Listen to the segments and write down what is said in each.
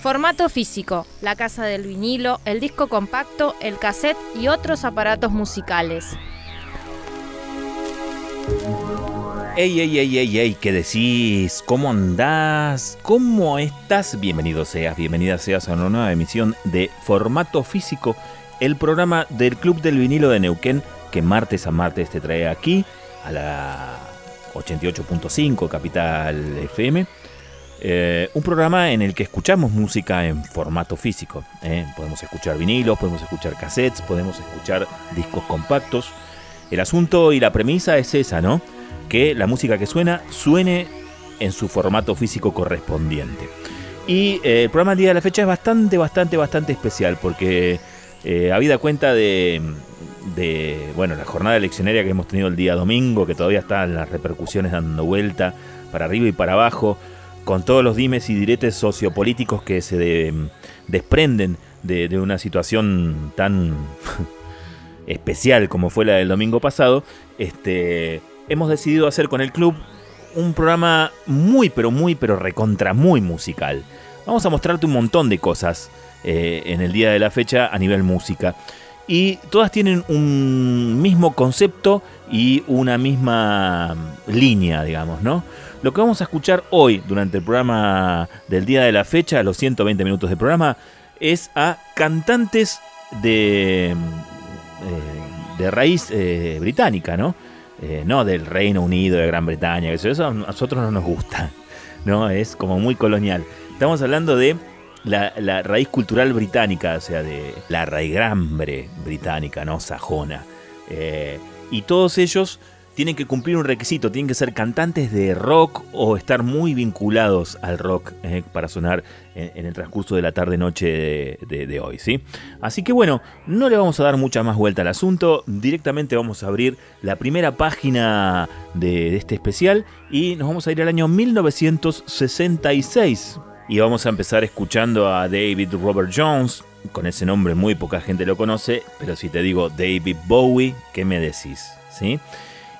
Formato físico, la casa del vinilo, el disco compacto, el cassette y otros aparatos musicales. Ey, ey, ey, ey, ey, ¿qué decís? ¿Cómo andás? ¿Cómo estás? Bienvenido seas, bienvenida seas a una nueva emisión de Formato Físico, el programa del Club del Vinilo de Neuquén que martes a martes te trae aquí a la 88.5 Capital FM. Eh, un programa en el que escuchamos música en formato físico. ¿eh? Podemos escuchar vinilos, podemos escuchar cassettes, podemos escuchar discos compactos. El asunto y la premisa es esa, ¿no? Que la música que suena suene en su formato físico correspondiente. Y eh, el programa del día de la fecha es bastante, bastante, bastante especial porque habida cuenta de, de bueno, la jornada eleccionaria que hemos tenido el día domingo, que todavía están las repercusiones dando vuelta para arriba y para abajo, con todos los dimes y diretes sociopolíticos que se desprenden de, de, una situación tan especial como fue la del domingo pasado, este, hemos decidido hacer con el club un programa muy, pero muy, pero recontra muy musical. Vamos a mostrarte un montón de cosas eh, en el día de la fecha a nivel música y todas tienen un mismo concepto y una misma línea, digamos, ¿no? Lo que vamos a escuchar hoy durante el programa del día de la fecha, los 120 minutos de programa, es a cantantes de, eh, de raíz eh, británica, ¿no? Eh, no del Reino Unido, de Gran Bretaña, eso, eso a nosotros no nos gusta, ¿no? Es como muy colonial. Estamos hablando de la, raíz cultural británica, o sea, de la raigrambre británica, ¿no? Sajona. Y todos ellos tienen que cumplir un requisito, tienen que ser cantantes de rock o estar muy vinculados al rock eh, para sonar en, el transcurso de la tarde-noche de, hoy, ¿sí? Así que bueno, no le vamos a dar mucha más vuelta al asunto, directamente vamos a abrir la primera página de, de este especial y nos vamos a ir al año 1966. Y vamos a empezar escuchando a David Robert Jones. Con ese nombre muy poca gente lo conoce, pero si te digo David Bowie, ¿qué me decís? ¿Sí?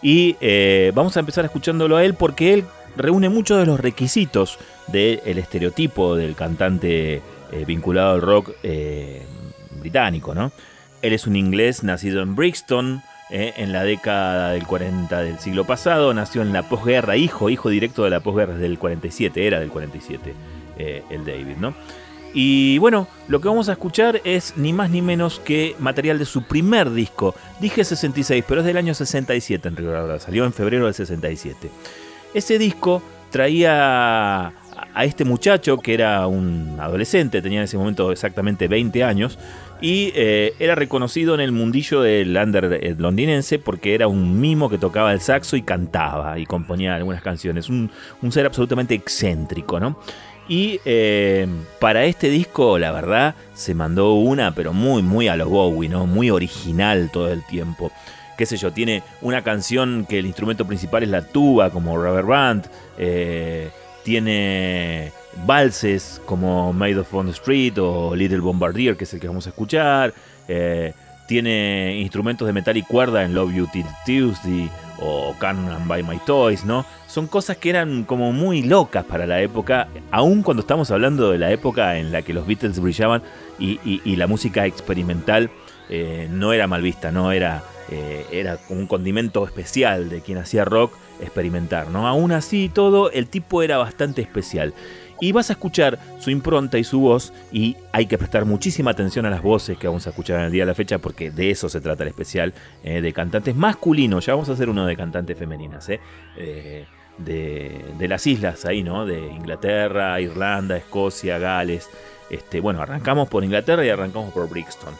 Y eh, vamos a empezar escuchándolo a él porque él reúne muchos de los requisitos del estereotipo del cantante eh, vinculado al rock eh, británico, ¿no? Él es un inglés nacido en Brixton, en la década del 40 del siglo pasado, nació en la posguerra, hijo, hijo directo de la posguerra del 47, era del 47. Eh, el David, ¿no? Y bueno, lo que vamos a escuchar es ni más ni menos que material de su primer disco. Dije 66, pero es del año 67 en realidad, salió en febrero del 67. Ese disco traía a este muchacho que era un adolescente, tenía en ese momento exactamente 20 años, y eh, era reconocido en el mundillo del under londinense porque era un mimo que tocaba el saxo y cantaba y componía algunas canciones, un, un ser absolutamente excéntrico, ¿no? Y eh, para este disco, la verdad, se mandó una, pero muy, muy a los Bowie, ¿no? Muy original todo el tiempo. Qué sé yo, tiene una canción que el instrumento principal es la tuba, como Rubber Band. Eh, tiene valses como Made of on the Street o Little Bombardier, que es el que vamos a escuchar. Eh, tiene instrumentos de metal y cuerda en Love You Till Tuesday o Can Buy My Toys, ¿no? Son cosas que eran como muy locas para la época, aun cuando estamos hablando de la época en la que los Beatles brillaban y, la música experimental eh, no era mal vista, no era, eh, era un condimento especial de quien hacía rock experimentar, ¿no? Aún así todo, el tipo era bastante especial y vas a escuchar su impronta y su voz y hay que prestar muchísima atención a las voces que vamos a escuchar en el día de la fecha porque de eso se trata el especial eh, de cantantes masculinos. Ya vamos a hacer uno de cantantes femeninas, eh, eh, de, las islas ahí, ¿no? De Inglaterra, Irlanda, Escocia, Gales. Este, bueno, arrancamos por Inglaterra y arrancamos por Brixton.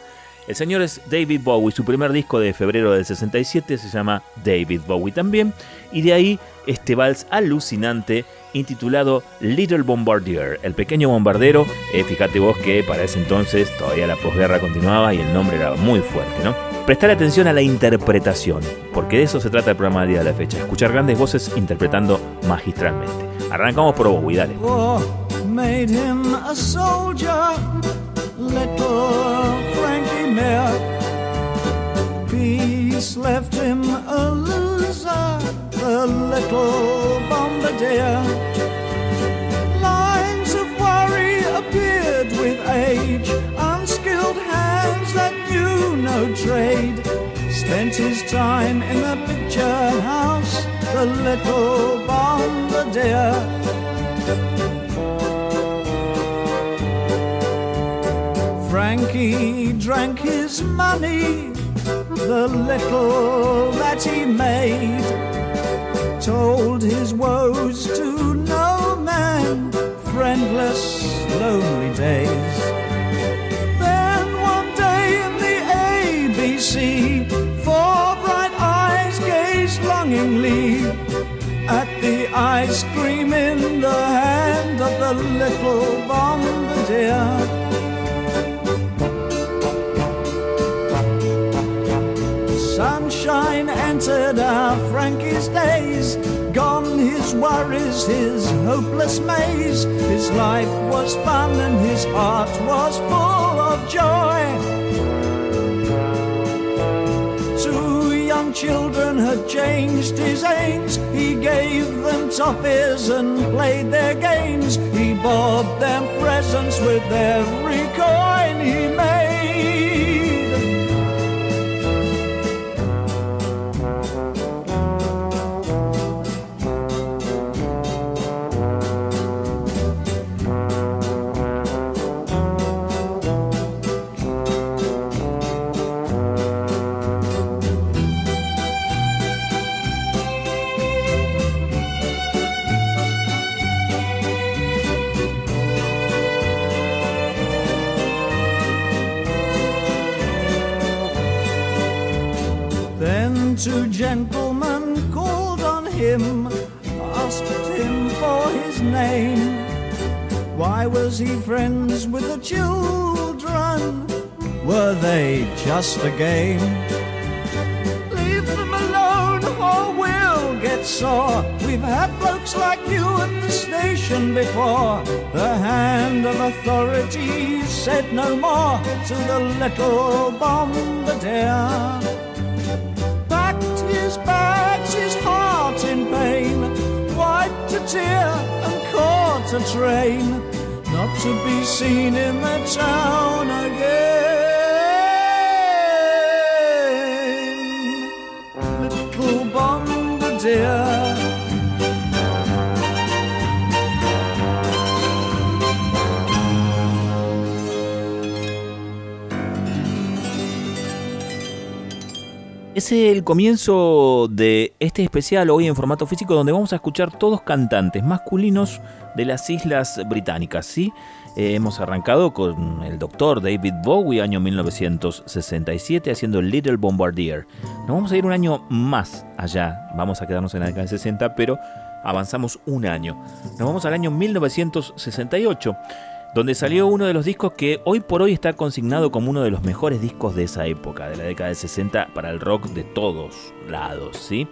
El señor es David Bowie, su primer disco de febrero del 67 se llama David Bowie también, y de ahí este vals alucinante intitulado Little Bombardier, el pequeño bombardero. Eh, fíjate vos que para ese entonces todavía la posguerra continuaba y el nombre era muy fuerte, ¿no? Prestar atención a la interpretación, porque de eso se trata el programa del día de la fecha, escuchar grandes voces interpretando magistralmente. Arrancamos por Bowie, dale. Peace left him The little bombardier. Lines of worry appeared with age, unskilled hands that knew no trade. Spent his time in the picture house, the little bombardier. Frankie drank his money, the little that he made told his woes to no man, friendless, lonely days. Then one day in the ABC, four bright eyes gazed longingly at the ice cream in the hand of the little bombardier. Entered our ah, Frankie's days, gone his worries, his hopeless maze. His life was fun and his heart was full of joy. Two young children had changed his aims. He gave them toffees and played their games. He bought them presents with every coin he made. Two called on him, asked him for his name. Why was he friends with the children? Were they just a game? Leave them alone or we'll get sore. We've had blokes like you at the station before. The hand of authority said no more to the little bombardier tear and caught a train, not to be seen in the town again. Es el comienzo de este especial hoy en formato físico donde vamos a escuchar todos cantantes masculinos de las Islas Británicas, ¿sí? Eh, hemos arrancado con el doctor David Bowie, año 1967, haciendo Little Bombardier. Nos vamos a ir un año más allá, vamos a quedarnos en la década del 60, pero avanzamos un año. Nos vamos al año 1968 donde salió uno de los discos que hoy por hoy está consignado como uno de los mejores discos de esa época, de la década de 60, para el rock de todos lados, ¿sí?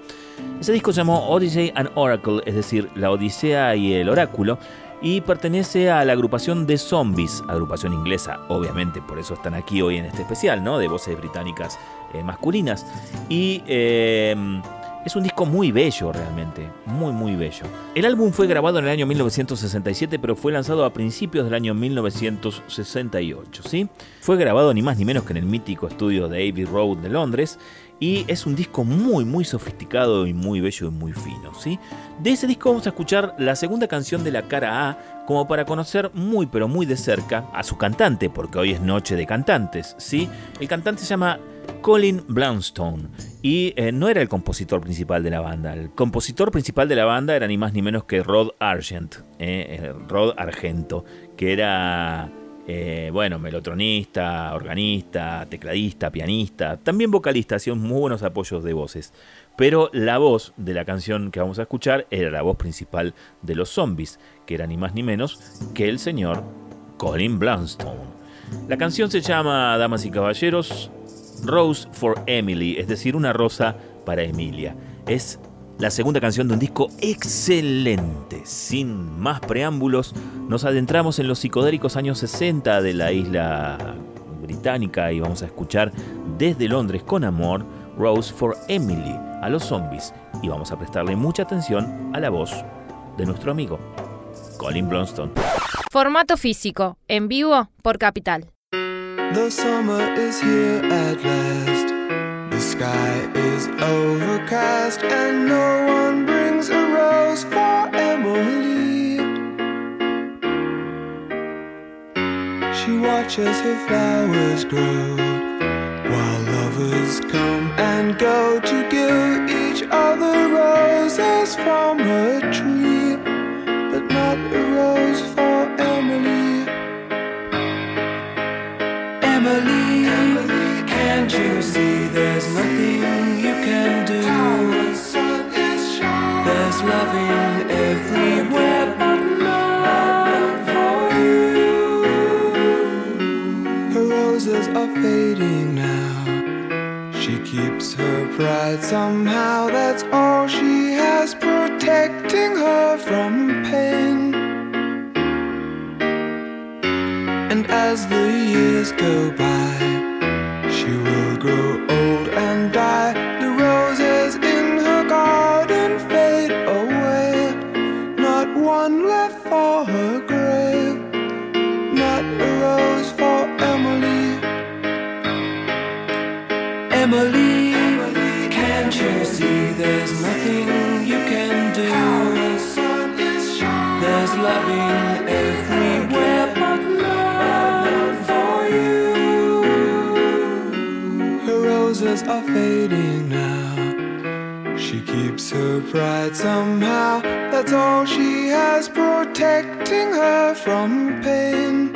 Ese disco se llamó Odyssey and Oracle, es decir, la Odisea y el Oráculo, y pertenece a la agrupación de Zombies, agrupación inglesa, obviamente, por eso están aquí hoy en este especial, ¿no? De voces británicas eh, masculinas. Y eh, es un disco muy bello realmente, muy muy bello. El álbum fue grabado en el año 1967, pero fue lanzado a principios del año 1968, ¿sí? Fue grabado ni más ni menos que en el mítico estudio de Abbey Road de Londres y es un disco muy muy sofisticado y muy bello y muy fino, ¿sí? De ese disco vamos a escuchar la segunda canción de la cara A como para conocer muy pero muy de cerca a su cantante, porque hoy es noche de cantantes, ¿sí? El cantante se llama Colin Blunstone y eh, no era el compositor principal de la banda. El compositor principal de la banda era ni más ni menos que Rod Argent, eh, Rod Argento, que era, eh, bueno, melotronista, organista, tecladista, pianista, también vocalista, hacía muy buenos apoyos de voces. Pero la voz de la canción que vamos a escuchar era la voz principal de los zombies, que era ni más ni menos que el señor Colin Blunstone. La canción se llama, damas y caballeros, Rose for Emily, es decir, una rosa para Emilia. Es la segunda canción de un disco excelente. Sin más preámbulos, nos adentramos en los psicodélicos años 60 de la isla británica y vamos a escuchar desde Londres con amor Rose for Emily a los zombies y vamos a prestarle mucha atención a la voz de nuestro amigo Colin Blunstone. Formato físico, en vivo por Capital. The summer is here at last. The sky is overcast and no one brings a rose for Emily. She watches her flowers grow while lovers come and go to give each other roses from her tree, loving everywhere but love for you. Her roses are fading now. She keeps her pride somehow, that's all she has protecting her from pain. And as the years go by, she will grow old her pride somehow. That's all she has protecting her from pain.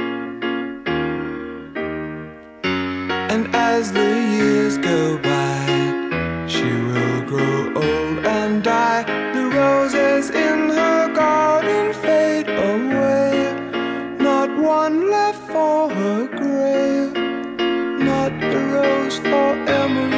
And as the years go by, she will grow old and die. The roses in her garden fade away. Not one left for her grave. Not a rose for Emily.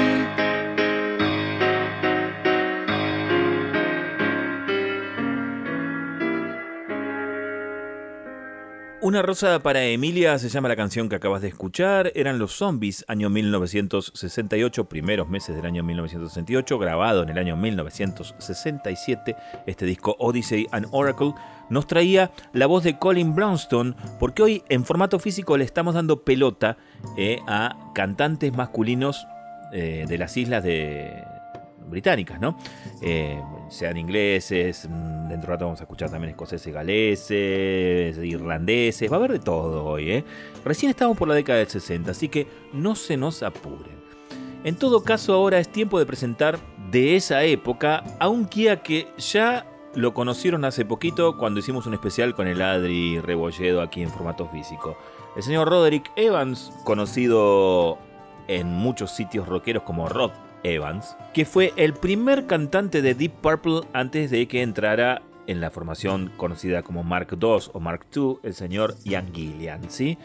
Una rosa para Emilia se llama la canción que acabas de escuchar. Eran los zombies, año 1968, primeros meses del año 1968, grabado en el año 1967. Este disco Odyssey and Oracle nos traía la voz de Colin Brownstone, porque hoy en formato físico le estamos dando pelota eh, a cantantes masculinos eh, de las islas de, británicas, ¿no? Eh, sean ingleses, mm, dentro de rato vamos a escuchar también escoceses, galeses, irlandeses, va a haber de todo hoy, ¿eh? Recién estamos por la década del 60, así que no se nos apuren. En todo caso, ahora es tiempo de presentar de esa época a un Kia que ya lo conocieron hace poquito cuando hicimos un especial con el Adri Rebolledo aquí en formato físico. El señor Roderick Evans, conocido en muchos sitios rockeros como Rod Evans, que fue el primer cantante de Deep Purple antes de que entrara en la formación conocida como Mark II o Mark II, el señor Ian Gillian, ¿sí?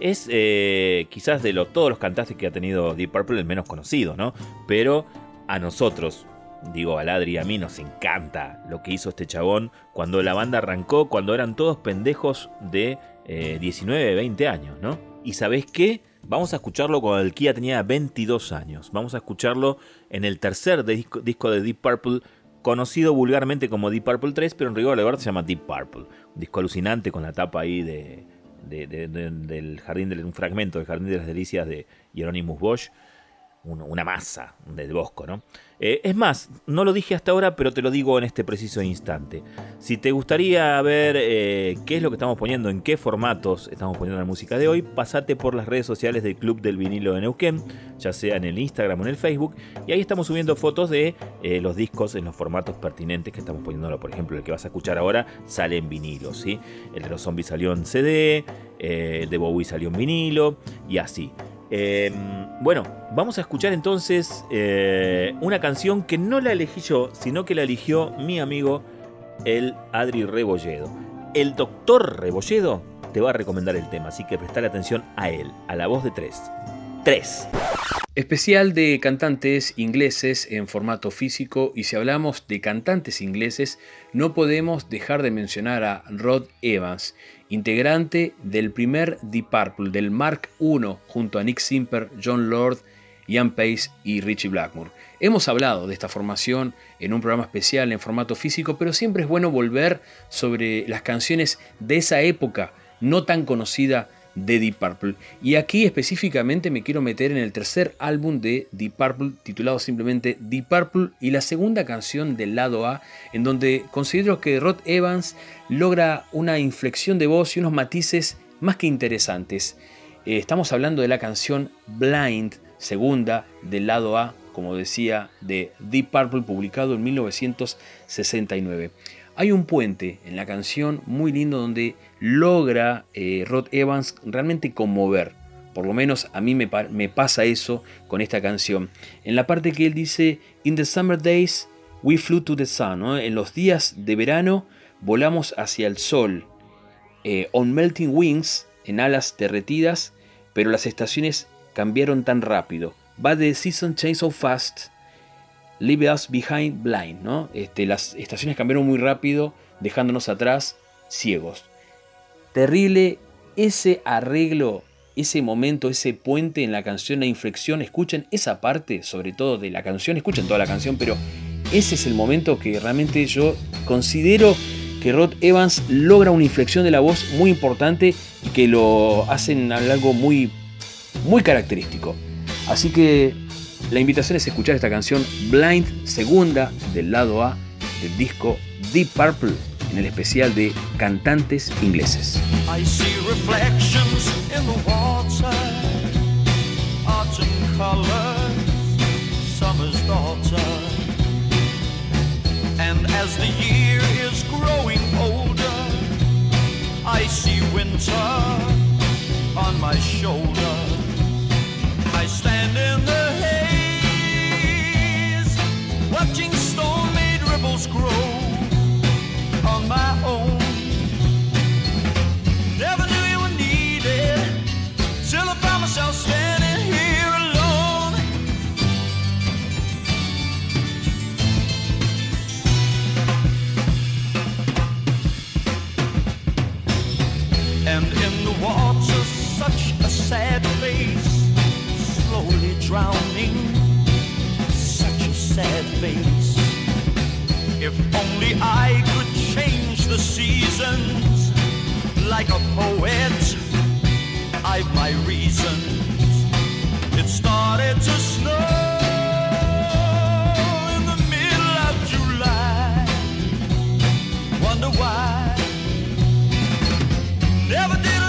Es eh, quizás de todos los cantantes que ha tenido Deep Purple el menos conocido, ¿no? Pero a nosotros, digo a Ladri y a mí, nos encanta lo que hizo este chabón cuando la banda arrancó, cuando eran todos pendejos de 19, 20 años, ¿no? ¿Y sabés qué? Vamos a escucharlo cuando el Kia tenía 22 años. Vamos a escucharlo en el tercer disco, de Deep Purple, conocido vulgarmente como Deep Purple 3, pero en rigor de verdad se llama Deep Purple. Un disco alucinante con la tapa ahí de, de, de, del jardín, de, un fragmento del Jardín de las Delicias de Hieronymus Bosch. Una masa del bosco, ¿no? Eh, es más, no lo dije hasta ahora, pero te lo digo en este preciso instante. Si te gustaría ver eh, qué es lo que estamos poniendo, en qué formatos estamos poniendo la música de hoy, pasate por las redes sociales del Club del Vinilo de Neuquén, ya sea en el Instagram o en el Facebook, y ahí estamos subiendo fotos de eh, los discos en los formatos pertinentes que estamos poniéndolo. Por ejemplo, el que vas a escuchar ahora sale en vinilo, ¿sí? El de los zombies salió en CD, el de Bowie salió en vinilo, y así. Eh, bueno, vamos a escuchar entonces eh, una canción que no la elegí yo, sino que la eligió mi amigo el Adri Rebolledo. El doctor Rebolledo te va a recomendar el tema, así que prestar atención a él, a la voz de tres. Tres. Especial de cantantes ingleses en formato físico y si hablamos de cantantes ingleses no podemos dejar de mencionar a Rod Evans, integrante del primer Deep Purple, del Mark I, junto a Nick Simper, John Lord, Ian Pace y Richie Blackmore. Hemos hablado de esta formación en un programa especial en formato físico, pero siempre es bueno volver sobre las canciones de esa época no tan conocida de Deep Purple. Y aquí específicamente me quiero meter en el tercer álbum de Deep Purple, titulado simplemente Deep Purple, y la segunda canción del lado A, en donde considero que Rod Evans logra una inflexión de voz y unos matices más que interesantes. Eh, estamos hablando de la canción Blind, segunda del lado A, como decía, de Deep Purple, publicado en 1969. Hay un puente en la canción muy lindo donde logra eh, Rod Evans realmente conmover. Por lo menos a mí me, pasa eso con esta canción. En la parte que él dice, In the summer days we flew to the sun. En los días de verano volamos hacia el sol. Eh, on melting wings, en alas derretidas, pero las estaciones cambiaron tan rápido. But the season changed so fast. Leave us behind blind. ¿no? Este, las estaciones cambiaron muy rápido, dejándonos atrás ciegos terrible ese arreglo, ese momento, ese puente en la canción, la inflexión. Escuchen esa parte, sobre todo de la canción, escuchen toda la canción, pero ese es el momento que realmente yo considero que Rod Evans logra una inflexión de la voz muy importante y que lo hacen algo muy, muy característico. Así que la invitación es escuchar esta canción Blind, segunda del lado A del disco Deep Purple en el especial de cantantes ingleses. I see reflections in the water, autumn colors, summer's daughter. And as the year is growing older, I see winter on my shoulder. I stand in the haze, watching storm-made ripples grow. Never knew you were needed till I found myself standing here alone. And in the water, such a sad face, slowly drowning. Such a sad face. If only I could seasons like a poet. I've my reasons. It started to snow in the middle of July. Wonder why? Never did.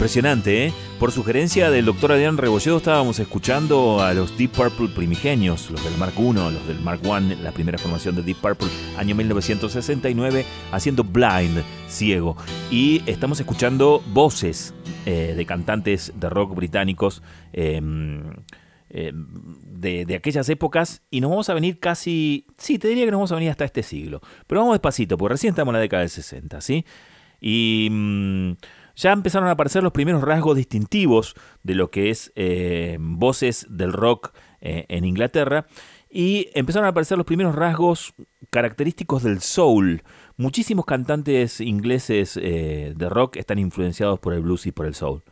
Impresionante, ¿eh? Por sugerencia del doctor Adrián Rebolledo estábamos escuchando a los Deep Purple primigenios, los del Mark I, los del Mark I, la primera formación de Deep Purple, año 1969, haciendo Blind, ciego. Y estamos escuchando voces eh, de cantantes de rock británicos. Em, em, de, aquellas épocas y nos vamos a venir casi, sí, te diría que nos vamos a venir hasta este siglo, pero vamos despacito, porque recién estamos en la década del 60, ¿sí? Y mm, ya empezaron a aparecer los primeros rasgos distintivos de lo que es eh, voces del rock eh, en Inglaterra y empezaron a aparecer los primeros rasgos característicos del soul. Muchísimos cantantes ingleses eh, de rock están influenciados por el blues y por el soul,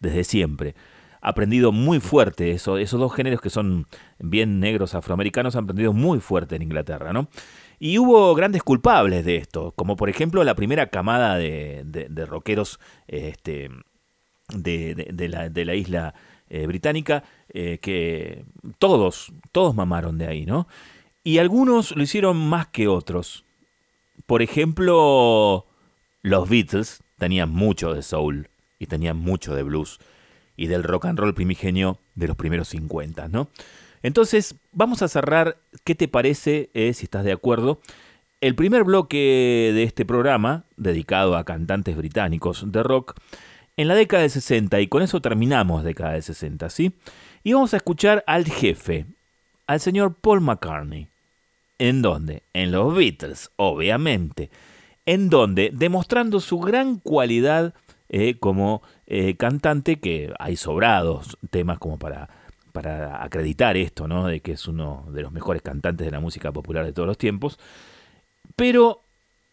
desde siempre. Aprendido muy fuerte, eso, esos dos géneros que son bien negros afroamericanos han aprendido muy fuerte en Inglaterra, ¿no? Y hubo grandes culpables de esto, como por ejemplo la primera camada de, de, rockeros este, de, la, isla eh, británica, eh, que todos, todos mamaron de ahí, ¿no? Y algunos lo hicieron más que otros. Por ejemplo, los Beatles tenían mucho de soul y tenían mucho de blues y del rock and roll primigenio de los primeros 50, ¿no? Entonces, vamos a cerrar, ¿qué te parece, eh, si estás de acuerdo? El primer bloque de este programa, dedicado a cantantes británicos de rock, en la década de 60, y con eso terminamos década de 60, ¿sí? Y vamos a escuchar al jefe, al señor Paul McCartney. ¿En dónde? En los Beatles, obviamente. En donde, demostrando su gran cualidad eh, como eh, cantante, que hay sobrados temas como para para acreditar esto, ¿no? De que es uno de los mejores cantantes de la música popular de todos los tiempos. Pero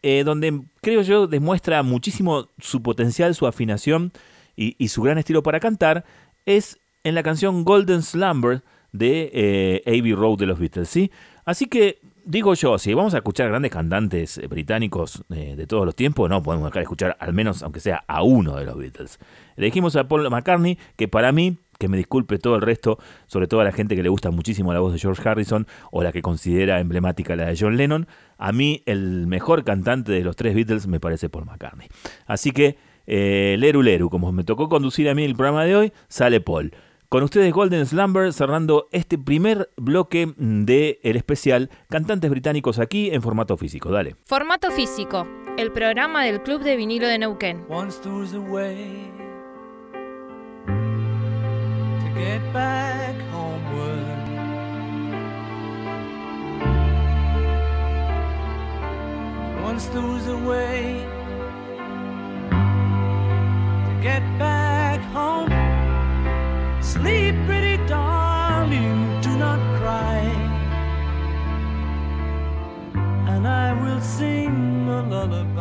eh, donde creo yo demuestra muchísimo su potencial, su afinación y, su gran estilo para cantar, es en la canción Golden Slumber de eh, Abbey Road de los Beatles, ¿sí? Así que digo yo, si vamos a escuchar grandes cantantes eh, británicos de todos los tiempos, no podemos dejar de escuchar al menos, aunque sea a uno de los Beatles. Elegimos a Paul McCartney, que para mí que me disculpe todo el resto, sobre todo a la gente que le gusta muchísimo la voz de George Harrison o la que considera emblemática la de John Lennon. A mí el mejor cantante de los tres Beatles me parece Paul McCartney. Así que, eh, Leru Leru, como me tocó conducir a mí el programa de hoy, sale Paul. Con ustedes Golden Slumber cerrando este primer bloque de el especial Cantantes Británicos aquí en formato físico. Dale. Formato físico, el programa del Club de Vinilo de Neuquén. Get back homeward. Once there was a way to get back home. Sleep, pretty darling, do not cry. And I will sing a lullaby.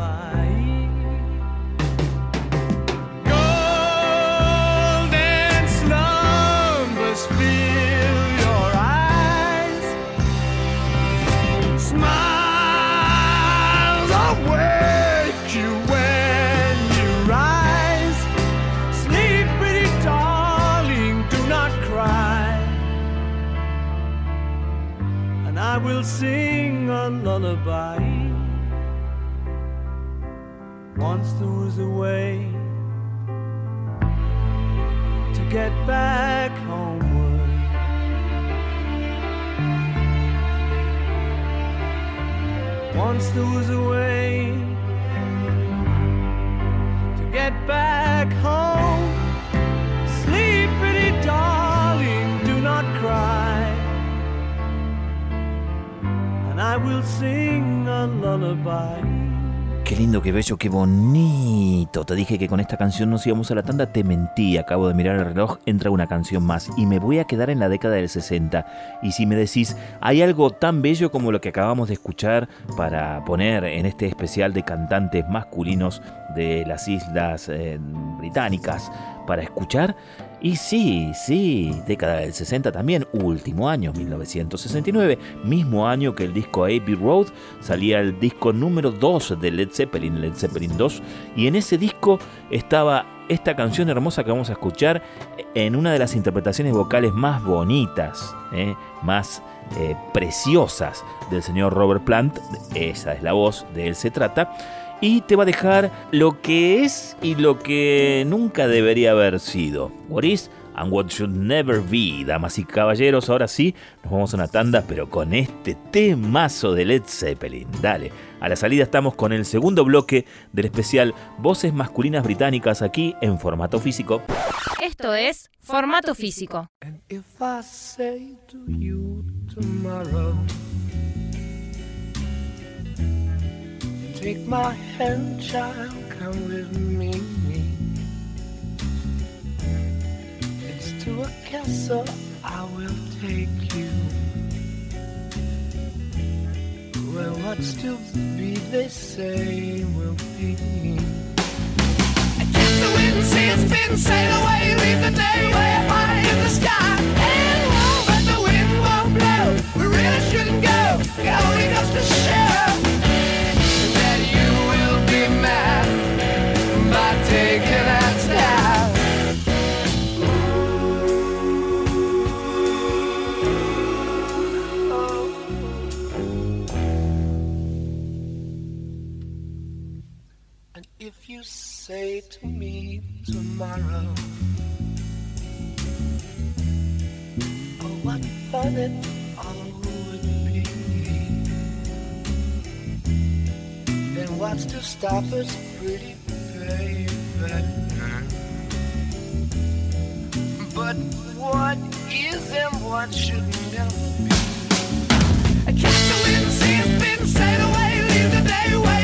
Lullaby. Once there was a way to get back homeward. Once there was a way to get back Qué lindo, qué bello, qué bonito. Te dije que con esta canción nos íbamos a la tanda, te mentí. Acabo de mirar el reloj, entra una canción más y me voy a quedar en la década del 60. Y si me decís, hay algo tan bello como lo que acabamos de escuchar para poner en este especial de cantantes masculinos de las islas eh, británicas para escuchar, y sí, sí, década del 60 también, último año, 1969, mismo año que el disco Abbey Road, salía el disco número 2 de Led Zeppelin, Led Zeppelin 2, y en ese disco estaba esta canción hermosa que vamos a escuchar en una de las interpretaciones vocales más bonitas, eh, más eh, preciosas del señor Robert Plant, esa es la voz, de él. Se trata, y te va a dejar lo que es y lo que nunca debería haber sido. What is and what should never be, damas y caballeros. Ahora sí, nos vamos a una tanda, pero con este temazo de Led Zeppelin. Dale, a la salida estamos con el segundo bloque del especial Voces Masculinas Británicas aquí en formato físico. Esto es Formato Físico. Take my hand, child, come with me. It's to a castle I will take you. Where what's to be, they say, will be. I guess the wind sails spin, sail away, leave the day way high in the sky. And won't, but the wind won't blow. We really shouldn't go. It only goes to show. Oh. say to me tomorrow? Oh, what fun it all would be. Then what's to stop us, pretty baby? Mm-hmm. But what is and what should never be? I catch the wind, see it's been sailed away, leave the day way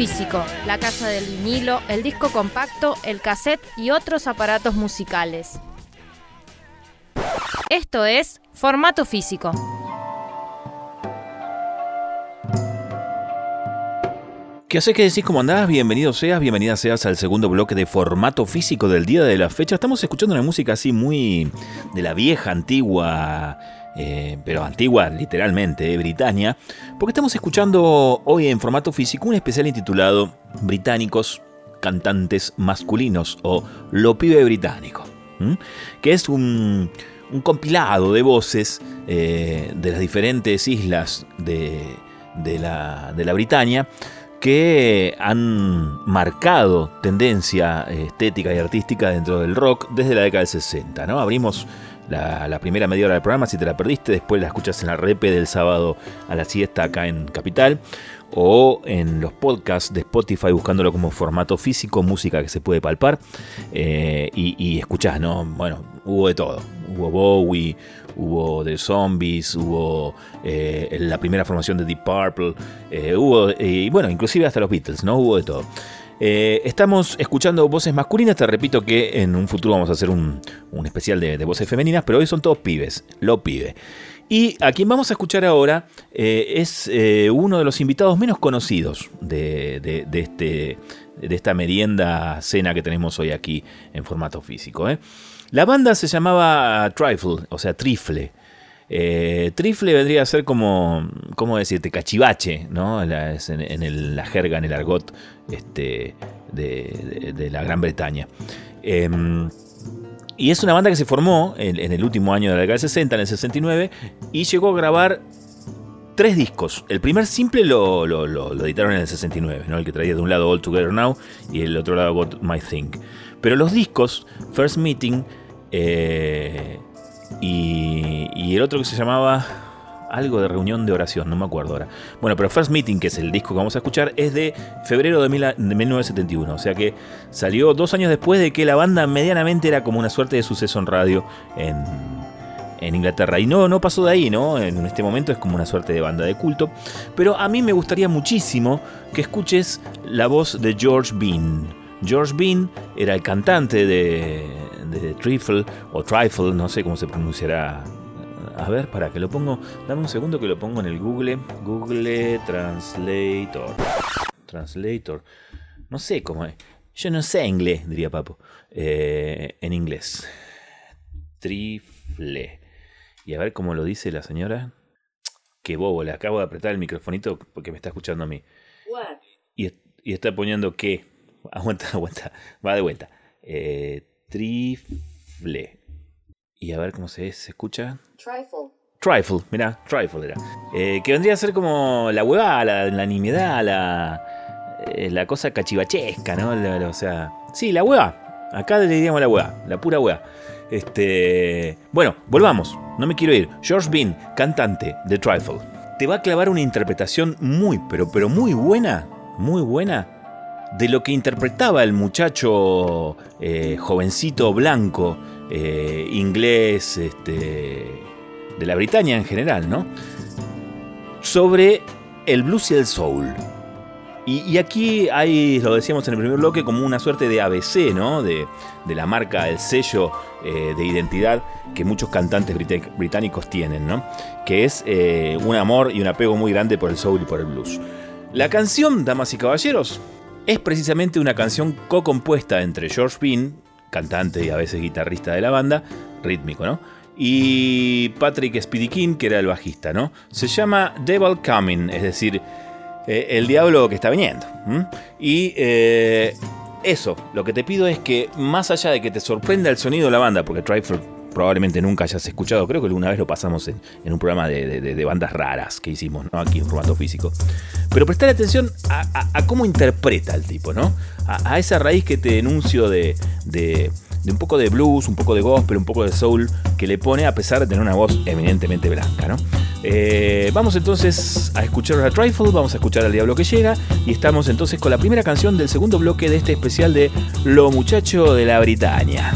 físico, la casa del vinilo, el disco compacto, el cassette y otros aparatos musicales. Esto es formato físico. ¿Qué haces? ¿Qué decís? ¿Cómo andás? Bienvenido seas, bienvenida seas al segundo bloque de formato físico del día de la fecha. Estamos escuchando una música así muy de la vieja, antigua, eh, pero antigua literalmente, de Britania, porque estamos escuchando hoy en formato físico un especial intitulado Británicos cantantes masculinos o Lo pibe británico, que es un, compilado de voces eh, de las diferentes islas de, de la, de la Britania que han marcado tendencia estética y artística dentro del rock desde la década del 60. ¿no? Abrimos la, primera media hora del programa, si te la perdiste, después la escuchas en la repe del sábado a la siesta acá en Capital o en los podcasts de Spotify buscándolo como formato físico, música que se puede palpar eh, y, y escuchás, ¿no? Bueno, hubo de todo. Hubo Bowie, hubo The Zombies, hubo eh, la primera formación de Deep Purple, eh, hubo, y bueno, inclusive hasta los Beatles, ¿no? Hubo de todo. Eh, estamos escuchando voces masculinas, te repito que en un futuro vamos a hacer un, un especial de, voces femeninas, pero hoy son todos pibes, lo pibe. Y a quien vamos a escuchar ahora eh, es eh, uno de los invitados menos conocidos de, de, este, de esta merienda cena que tenemos hoy aquí en formato físico. La banda se llamaba Trifle, o sea, Trifle. Eh, trifle vendría a ser como, ¿cómo decirte? Cachivache, ¿no? La, en, la jerga, en el argot este, de, la Gran Bretaña. Eh, y es una banda que se formó en, el último año de la década del 60, en el 69, y llegó a grabar tres discos. El primer simple lo editaron en el 69, ¿no? el que traía de un lado All Together Now y el otro lado Got My Thing. Pero los discos, First Meeting, eh, y, y el otro que se llamaba algo de reunión de oración, no me acuerdo ahora. Bueno, pero First Meeting, que es el disco que vamos a escuchar, es de febrero de, mil, de 1971. O sea que salió dos años después de que la banda medianamente era como una suerte de suceso en radio en, en Inglaterra. Y no, no pasó de ahí, ¿no? En este momento es como una suerte de banda de culto. Pero a mí me gustaría muchísimo que escuches la voz de George Bean. George Bean era el cantante de, de Trifle o Trifle, no sé cómo se pronunciará a ver, para que lo pongo. Dame un segundo que lo pongo en el Google. Google Translator. Translator. No sé cómo es. Yo no sé inglés, diría Papo. Eh, en inglés. Trifle. Y a ver cómo lo dice la señora. Qué bobo, le acabo de apretar el microfonito porque me está escuchando a mí. Y, y está poniendo que. Aguanta, aguanta. Va de vuelta. Eh, trifle. Y a ver cómo se, se escucha. Trifle. Trifle, mira, Trifle era. Eh, que vendría a ser como la huevada, la, la nimiedad, la, eh, la cosa cachivachesca, ¿no? La, la, o sea, sí, la hueva. Acá le diríamos la hueva, la pura hueva. Este, bueno, volvamos, no me quiero ir. George Bean, cantante de Trifle, te va a clavar una interpretación muy, pero, pero muy buena, muy buena de lo que interpretaba el muchacho eh, jovencito blanco, eh, inglés, este, de la Britania en general, ¿no? Sobre el blues y el soul. Y, aquí hay, lo decíamos en el primer bloque, como una suerte de ABC, ¿no? De, la marca, el sello eh, de identidad que muchos cantantes brit británicos tienen, ¿no? Que es un amor y un apego muy grande por el soul y por el blues. La canción, damas y caballeros, es precisamente una canción co-compuesta entre George Bean, cantante y a veces guitarrista de la banda, rítmico, ¿no? Y Patrick Speedy King, que era el bajista, ¿no? Se llama Devil Coming, es decir, eh, el diablo que está viniendo. Y eh, eso, lo que te pido es que más allá de que te sorprenda el sonido de la banda, porque Trifle probablemente nunca hayas escuchado, creo que alguna vez lo pasamos en, un programa de, bandas raras que hicimos, ¿no? Aquí en formato físico. Pero prestar atención a, cómo interpreta el tipo, ¿no? A, esa raíz que te denuncio de, un poco de blues, un poco de gospel, un poco de soul que le pone a pesar de tener una voz eminentemente blanca, ¿no? Eh, vamos entonces a escuchar a Trifle, vamos a escuchar al Diablo que llega y estamos entonces con la primera canción del segundo bloque de este especial de Lo Muchacho de la Britania.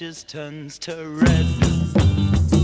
Touches turns to red.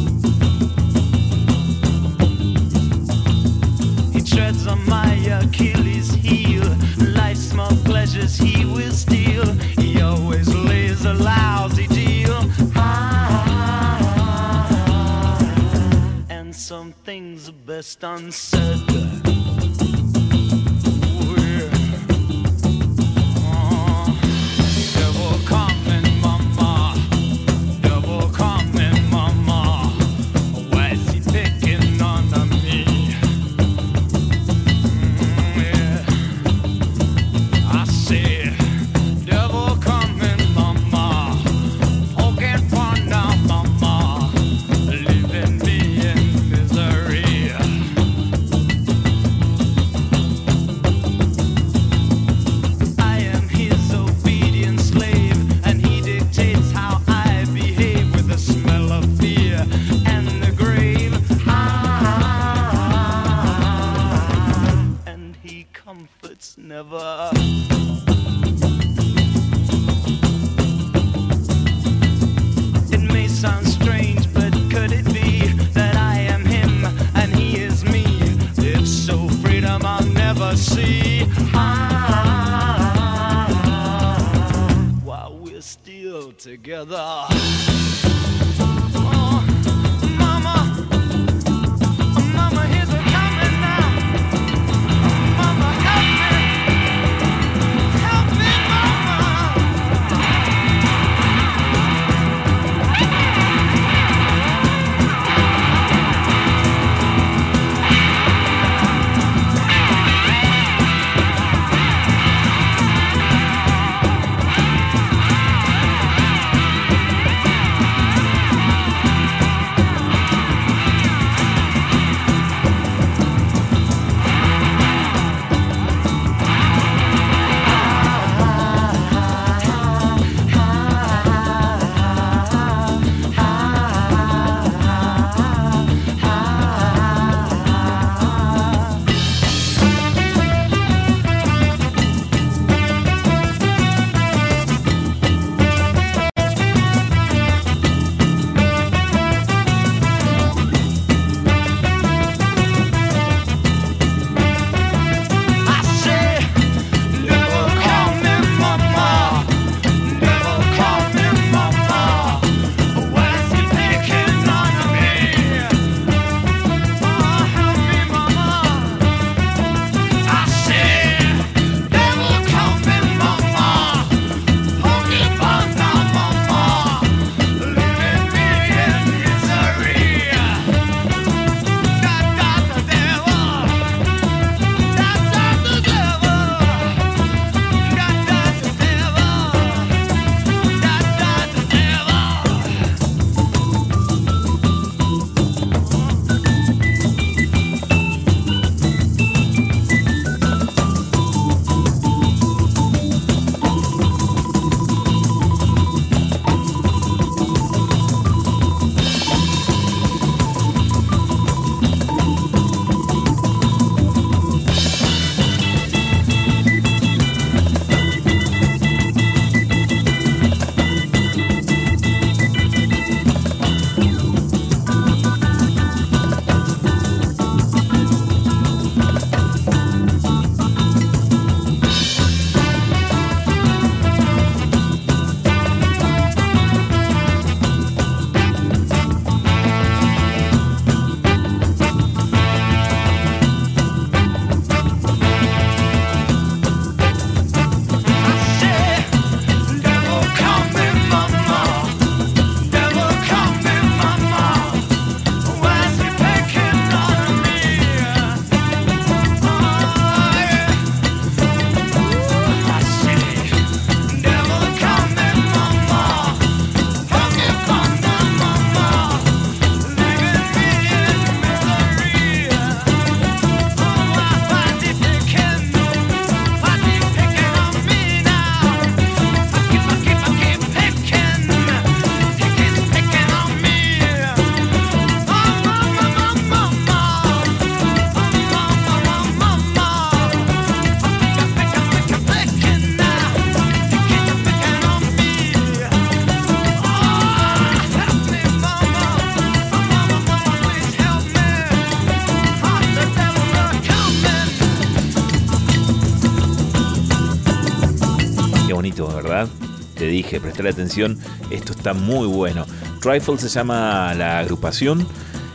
Dije, prestar atención, esto está muy bueno. Trifle se llama la agrupación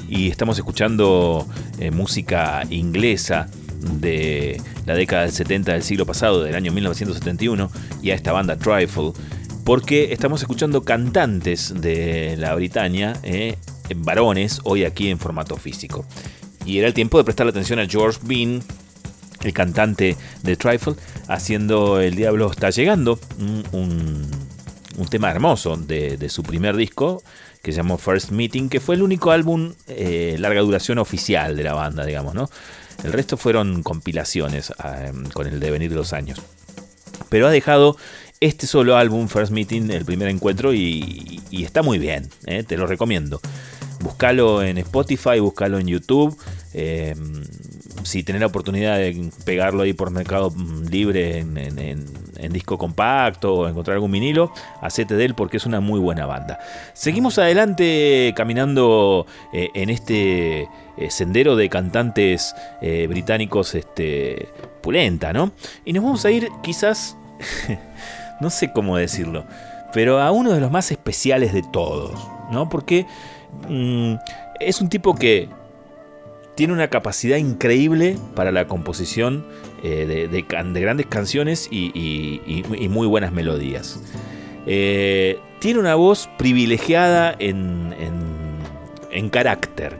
y estamos escuchando eh, música inglesa de la década del 70 del siglo pasado, del año 1971, y a esta banda Trifle, porque estamos escuchando cantantes de la Britania, eh, varones, hoy aquí en formato físico. Y era el tiempo de prestar atención a George Bean, el cantante de Trifle, haciendo El Diablo está llegando, un, un- tema hermoso de, su primer disco, que se llamó First Meeting, que fue el único álbum eh, larga duración oficial de la banda, digamos, ¿no? El resto fueron compilaciones eh, con el devenir de los años. Pero ha dejado este solo álbum, First Meeting, el primer encuentro, y, está muy bien, ¿eh? te lo recomiendo. Búscalo en Spotify, búscalo en YouTube. eh, si tenés la oportunidad de pegarlo ahí por Mercado Libre en, en- en- en disco compacto o encontrar algún vinilo, hacete de él porque es una muy buena banda. Seguimos adelante caminando eh, en este eh, sendero de cantantes eh, británicos este, pulenta, ¿no? Y nos vamos a ir quizás, no sé cómo decirlo, pero a uno de los más especiales de todos, ¿no? Porque mm, es un tipo que tiene una capacidad increíble para la composición eh, de, de de grandes canciones y, y- muy buenas melodías. Eh, tiene una voz privilegiada en, en- en carácter.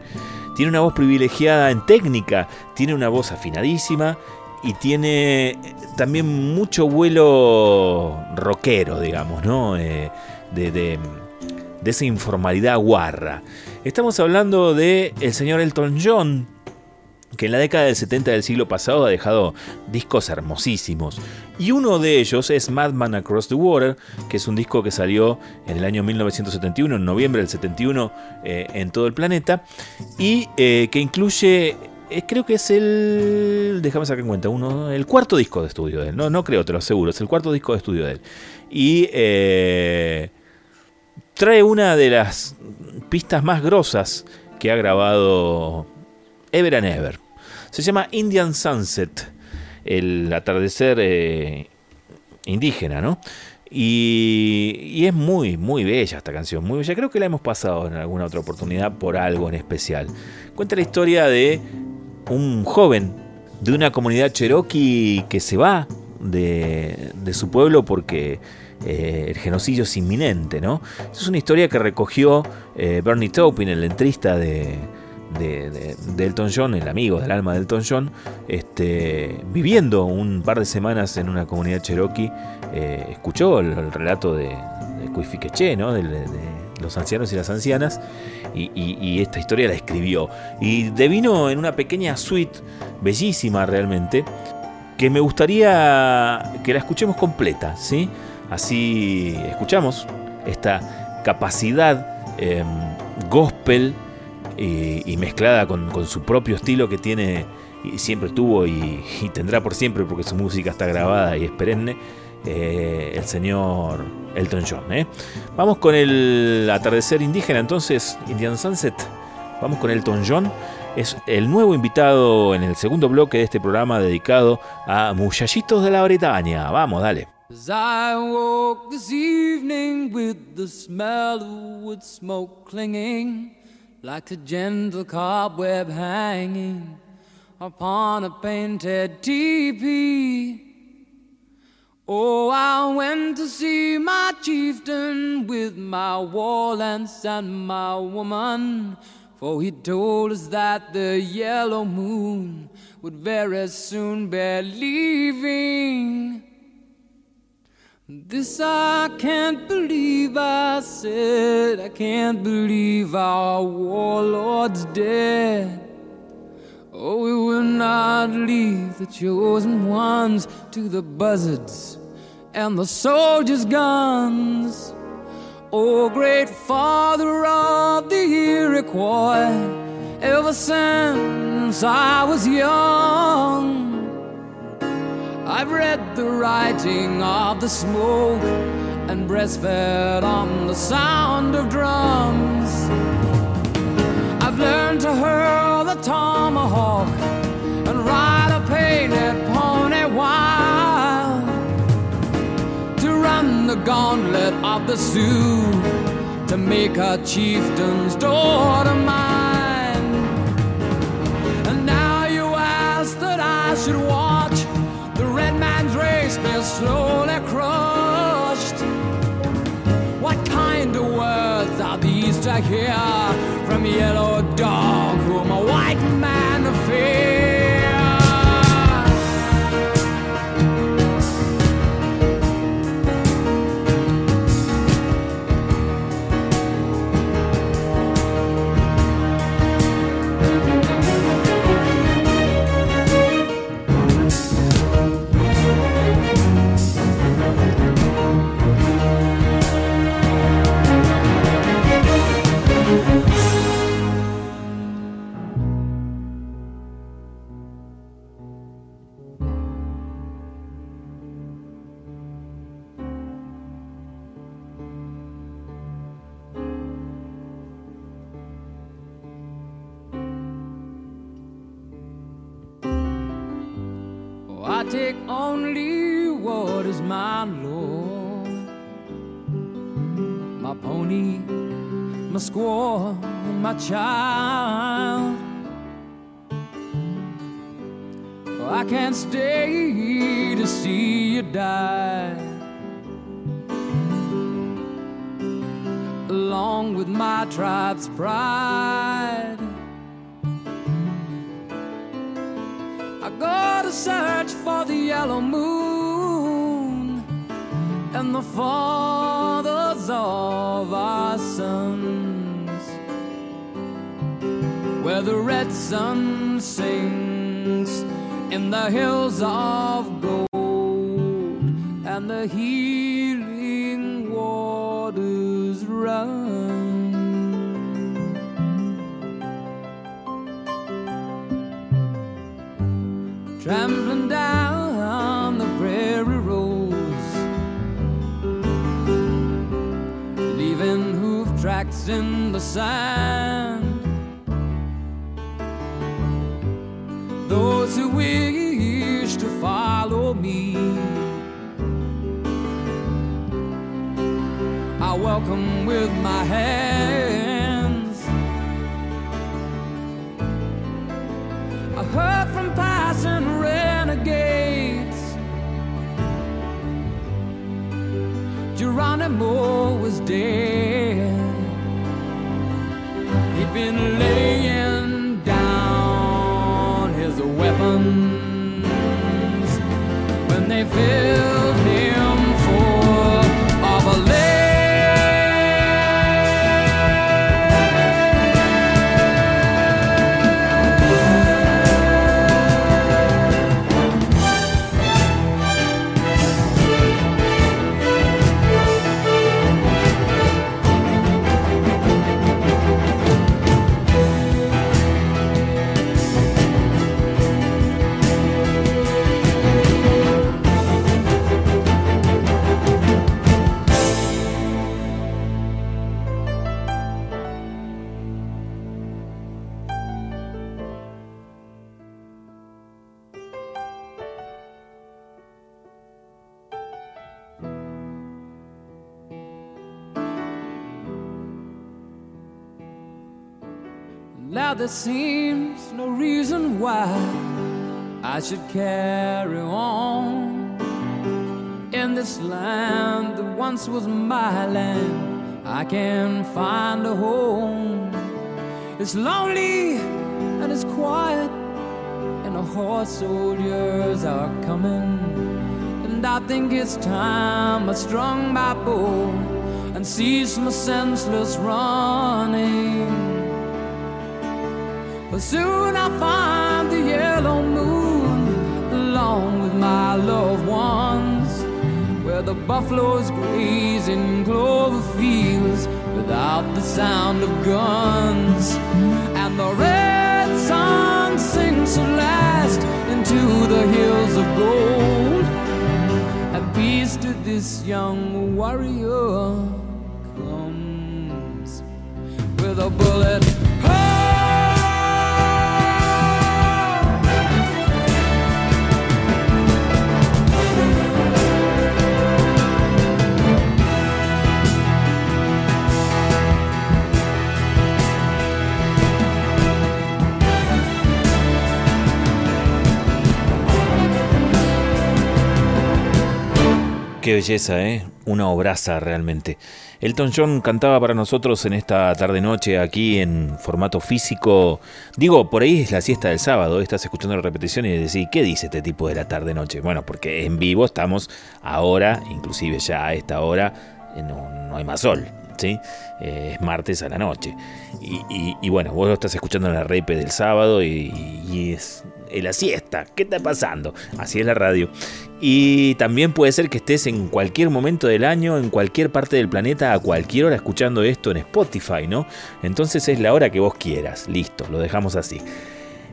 Tiene una voz privilegiada en técnica. Tiene una voz afinadísima. Y tiene también mucho vuelo rockero, digamos, ¿no? Eh, de, de- de esa informalidad guarra. Estamos hablando de el señor Elton John, que en la década del 70 del siglo pasado ha dejado discos hermosísimos. Y uno de ellos es Madman Across the Water, que es un disco que salió en el año 1971, en noviembre del 71, eh, en todo el planeta, y eh, que incluye, eh, creo que es el, déjame sacar en cuenta, uno, el cuarto disco de estudio de él, no, no creo, te lo aseguro, es el cuarto disco de estudio de él. Y... trae una de las pistas más grosas que ha grabado Ever and Ever. Se llama Indian Sunset, el atardecer eh, indígena, ¿no? Y, y es muy, muy bella esta canción, muy bella. Creo que la hemos pasado en alguna otra oportunidad por algo en especial. Cuenta la historia de un joven de una comunidad cherokee que se va de, su pueblo porque eh, el genocidio es inminente, ¿no? Es una historia que recogió eh, Bernie Taupin, el letrista de, de, de- John, el amigo del alma de Elton John, este, viviendo un par de semanas en una comunidad cherokee, eh, escuchó el, el relato de, de Cuifiqueche, ¿no? De, los ancianos y las ancianas, y esta historia la escribió. Y devino en una pequeña suite, bellísima realmente, que me gustaría que la escuchemos completa, ¿sí? Así escuchamos esta capacidad em, gospel y, mezclada con, su propio estilo que tiene y siempre tuvo y, tendrá por siempre porque su música está grabada y es perenne, eh, el señor Elton John. ¿eh? Vamos con el atardecer indígena entonces, Indian Sunset. Vamos con Elton John. Es el nuevo invitado en el segundo bloque de este programa dedicado a muchachitos de la Bretaña. Vamos, dale. As like a gentle cobweb hanging upon a painted teepee. Oh, I went to see my chieftain with my war lance and my woman, for he told us that the yellow moon would very soon be leaving. This I can't believe I said, I can't believe our warlord's dead. Oh, we will not leave the chosen ones to the buzzards and the soldiers' guns. Oh, great father of the Iroquois, ever since I was young. I've read the writing of the smoke and breastfed on the sound of drums. I've learned to hurl the tomahawk and ride a painted pony wild. To run the gauntlet of the Sioux to make a chieftain's daughter mine. And now you ask that I should watch I hear from yellow mine, Lord. My pony, my squaw, and my child. I can't stay to see you die. Along with my tribe's pride. I go to search for the yellow moon and the fathers of our sons, where the red sun sings in the hills of gold and the healing waters run. trampling in the sand. Those who wish to follow me, I welcome with my hands. I heard from passing renegades. Geronimo was dead. Been laying down his weapons. When they filled him there seems no reason why I should carry on in this land that once was my land. I can find a home. It's lonely and it's quiet, and the horse soldiers are coming. And I think it's time I strung my bow and ceased my senseless running. But soon I'll find the yellow moon along with my loved ones, where the buffaloes graze in clover fields without the sound of guns, and the red sun sinks at last into the hills of gold. And peace to this young warrior comes with a bullet. Qué belleza, ¿eh? Una obraza realmente. Elton John cantaba para nosotros en esta tarde-noche aquí en formato físico. Digo, por ahí es la siesta del sábado, estás escuchando la repetición y decís, ¿qué dice este tipo de la tarde-noche? Bueno, porque en vivo estamos ahora, inclusive ya a esta hora, no, no hay más sol. Eh, es martes a la noche. Y, bueno, vos lo estás escuchando en la repe del sábado y, y es la siesta. ¿Qué está pasando? Así es la radio. Y también puede ser que estés en cualquier momento del año, en cualquier parte del planeta, a cualquier hora escuchando esto en Spotify, ¿no? Entonces es la hora que vos quieras. Listo, lo dejamos así.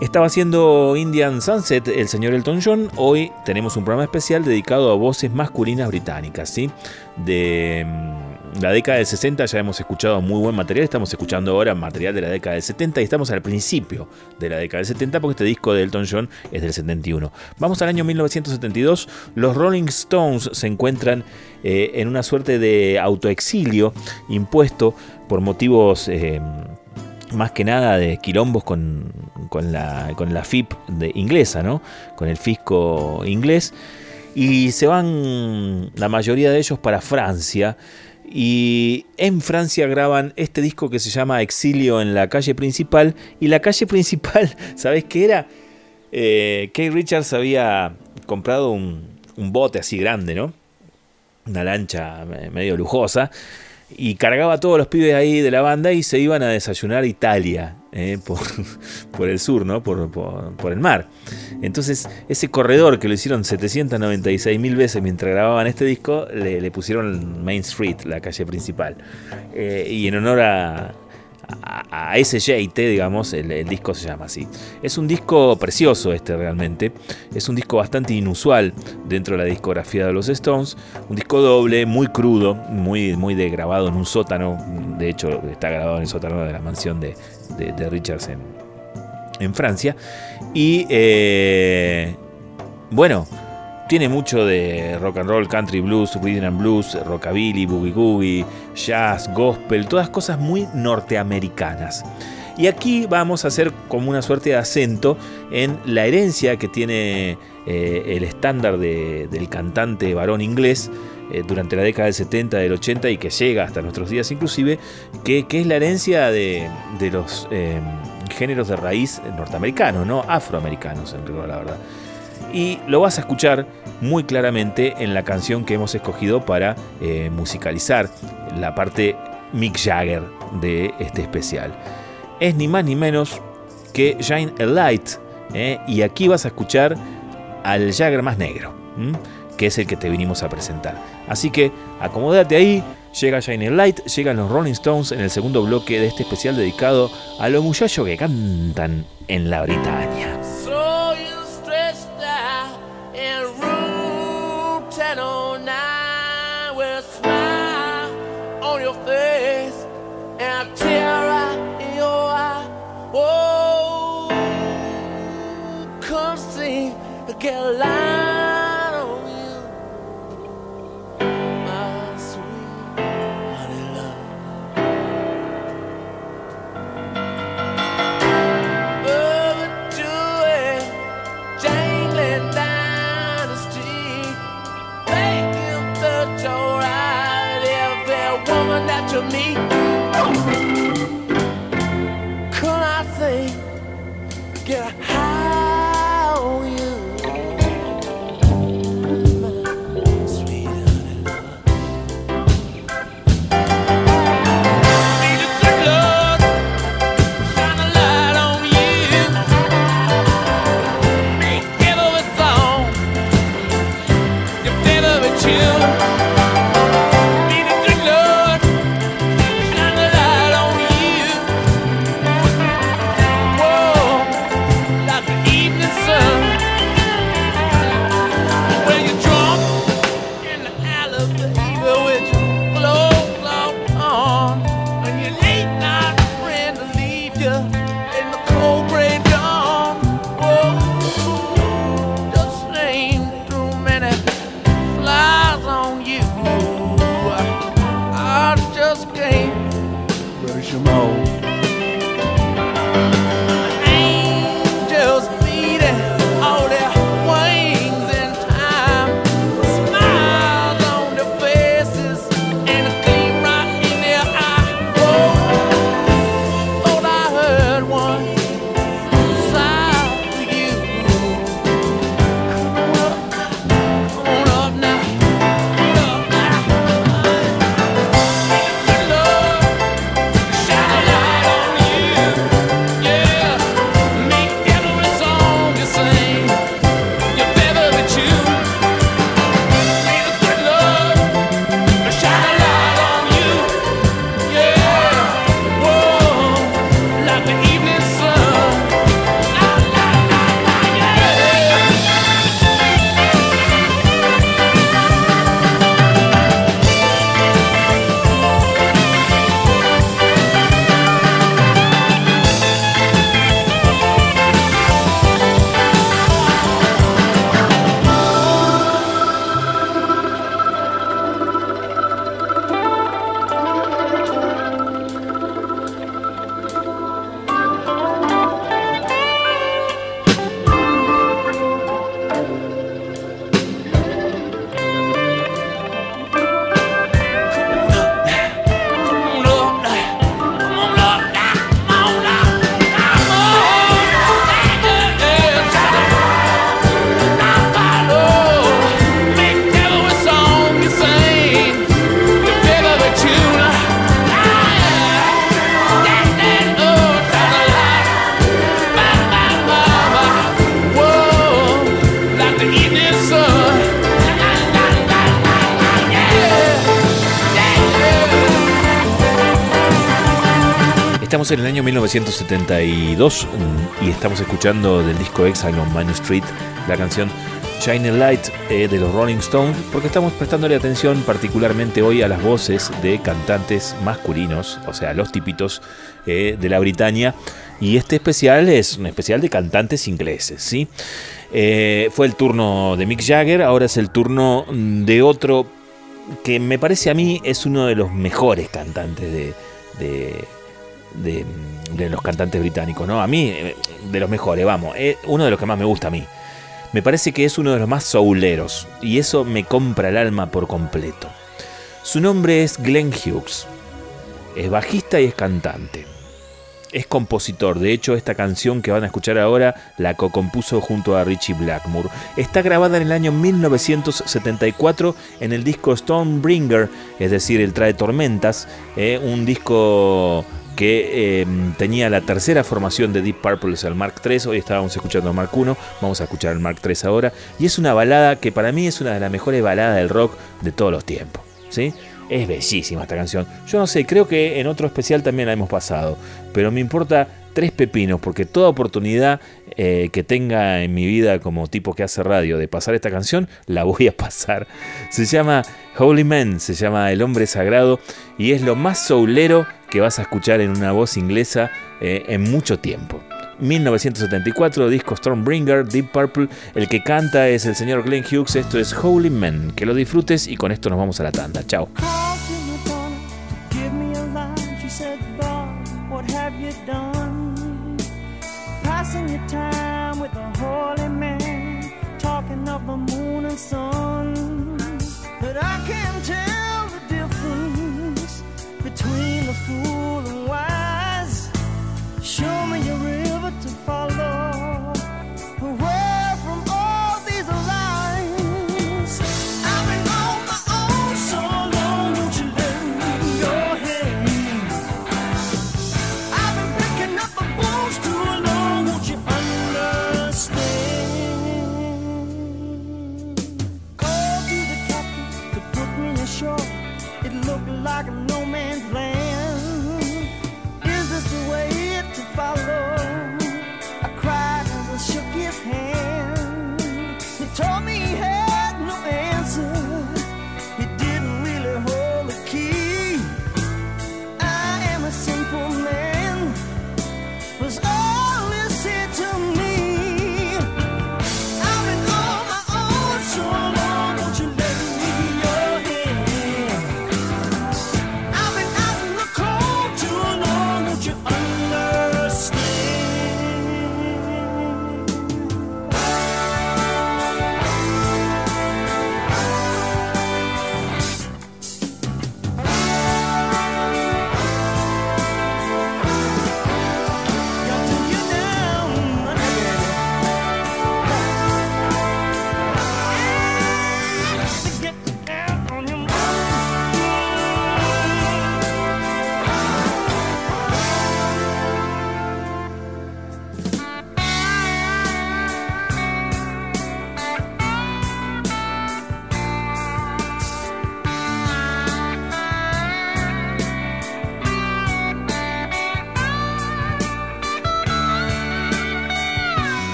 Estaba haciendo Indian Sunset el señor Elton John. Hoy tenemos un programa especial dedicado a voces masculinas británicas, ¿sí? De mm, la década del 60 ya hemos escuchado muy buen material. Estamos escuchando ahora material de la década del 70 y estamos al principio de la década del 70 porque este disco de Elton John es del 71. Vamos al año 1972. Los Rolling Stones se encuentran eh, en una suerte de autoexilio impuesto por motivos... eh, más que nada de quilombos con, con la, con la FIP de inglesa, ¿no? Con el fisco inglés. Y se van la mayoría de ellos para Francia. Y en Francia graban este disco que se llama Exilio en la calle principal. Y la calle principal, ¿sabes qué era? Eh, Richards había comprado un, un bote así grande, ¿no? Una lancha medio lujosa y cargaba a todos los pibes ahí de la banda y se iban a desayunar a Italia, eh, por, el sur, ¿no? Por, el mar. Entonces, ese corredor que lo hicieron 796 mil veces mientras grababan este disco, le, pusieron Main Street, la calle principal. Eh, y en honor a, a, a ese JT, digamos, el, el disco se llama así. Es un disco precioso este realmente. Es un disco bastante inusual dentro de la discografía de los Stones. Un disco doble, muy crudo, muy, muy de grabado en un sótano. De hecho, está grabado en el sótano de la mansión de, de- Richards en, Francia. Y eh, bueno, tiene mucho de rock and roll, country blues, rhythm and blues, rockabilly, boogie googie, jazz, gospel, todas cosas muy norteamericanas. Y aquí vamos a hacer como una suerte de acento en la herencia que tiene eh, el estándar de- del cantante varón inglés eh, durante la década del 70, del 80 y que llega hasta nuestros días inclusive, que, es la herencia de, los eh, géneros de raíz norteamericanos, no afroamericanos en rigor, la verdad. Y lo vas a escuchar muy claramente en la canción que hemos escogido para eh, musicalizar la parte Mick Jagger de este especial. Es ni más ni menos que Shine a Light. ¿eh? Y aquí vas a escuchar al Jagger más negro. Que es el que te vinimos a presentar. Así que acomódate ahí, llega Shine a Light, llegan los Rolling Stones en el segundo bloque de este especial dedicado a los muchachos que cantan en la Bretaña. So you to me. 1972 mm, y estamos escuchando del disco Exile on Main Street la canción Shining Light eh, de los Rolling Stones porque estamos prestándole atención particularmente hoy a las voces de cantantes masculinos, o sea, los tipitos eh, de la Britania. Y este especial es un especial de cantantes ingleses, ¿sí? Eh, fue el turno de Mick Jagger, ahora es el turno mm, de otro que me parece a mí es uno de los mejores cantantes de, de- de los cantantes británicos, ¿no? A mí, eh, de los mejores, vamos, es uno de los que más me gusta a mí. Me parece que es uno de los más souleros y eso me compra el alma por completo. Su nombre es Glenn Hughes. Es bajista y es cantante. Es compositor, de hecho esta canción que van a escuchar ahora la co-compuso junto a Richie Blackmore. Está grabada en el año 1974 en el disco Stormbringer, es decir, el Trae Tormentas, eh, un disco que eh, tenía la tercera formación de Deep Purple, es el Mark III, hoy estábamos escuchando el Mark I, vamos a escuchar el Mark III ahora, y es una balada que para mí es una de las mejores baladas del rock de todos los tiempos. ¿sí? Es bellísima esta canción. Yo no sé, creo que en otro especial también la hemos pasado, pero me importa tres pepinos, porque toda oportunidad eh, que tenga en mi vida como tipo que hace radio de pasar esta canción, la voy a pasar. Se llama Holy Man, se llama El Hombre Sagrado, y es lo más soulero que vas a escuchar en una voz inglesa eh, en mucho tiempo. 1974, disco Stormbringer, Deep Purple. El que canta es el señor Glenn Hughes. Esto es Holy Man. Que lo disfrutes y con esto nos vamos a la tanda. Chao.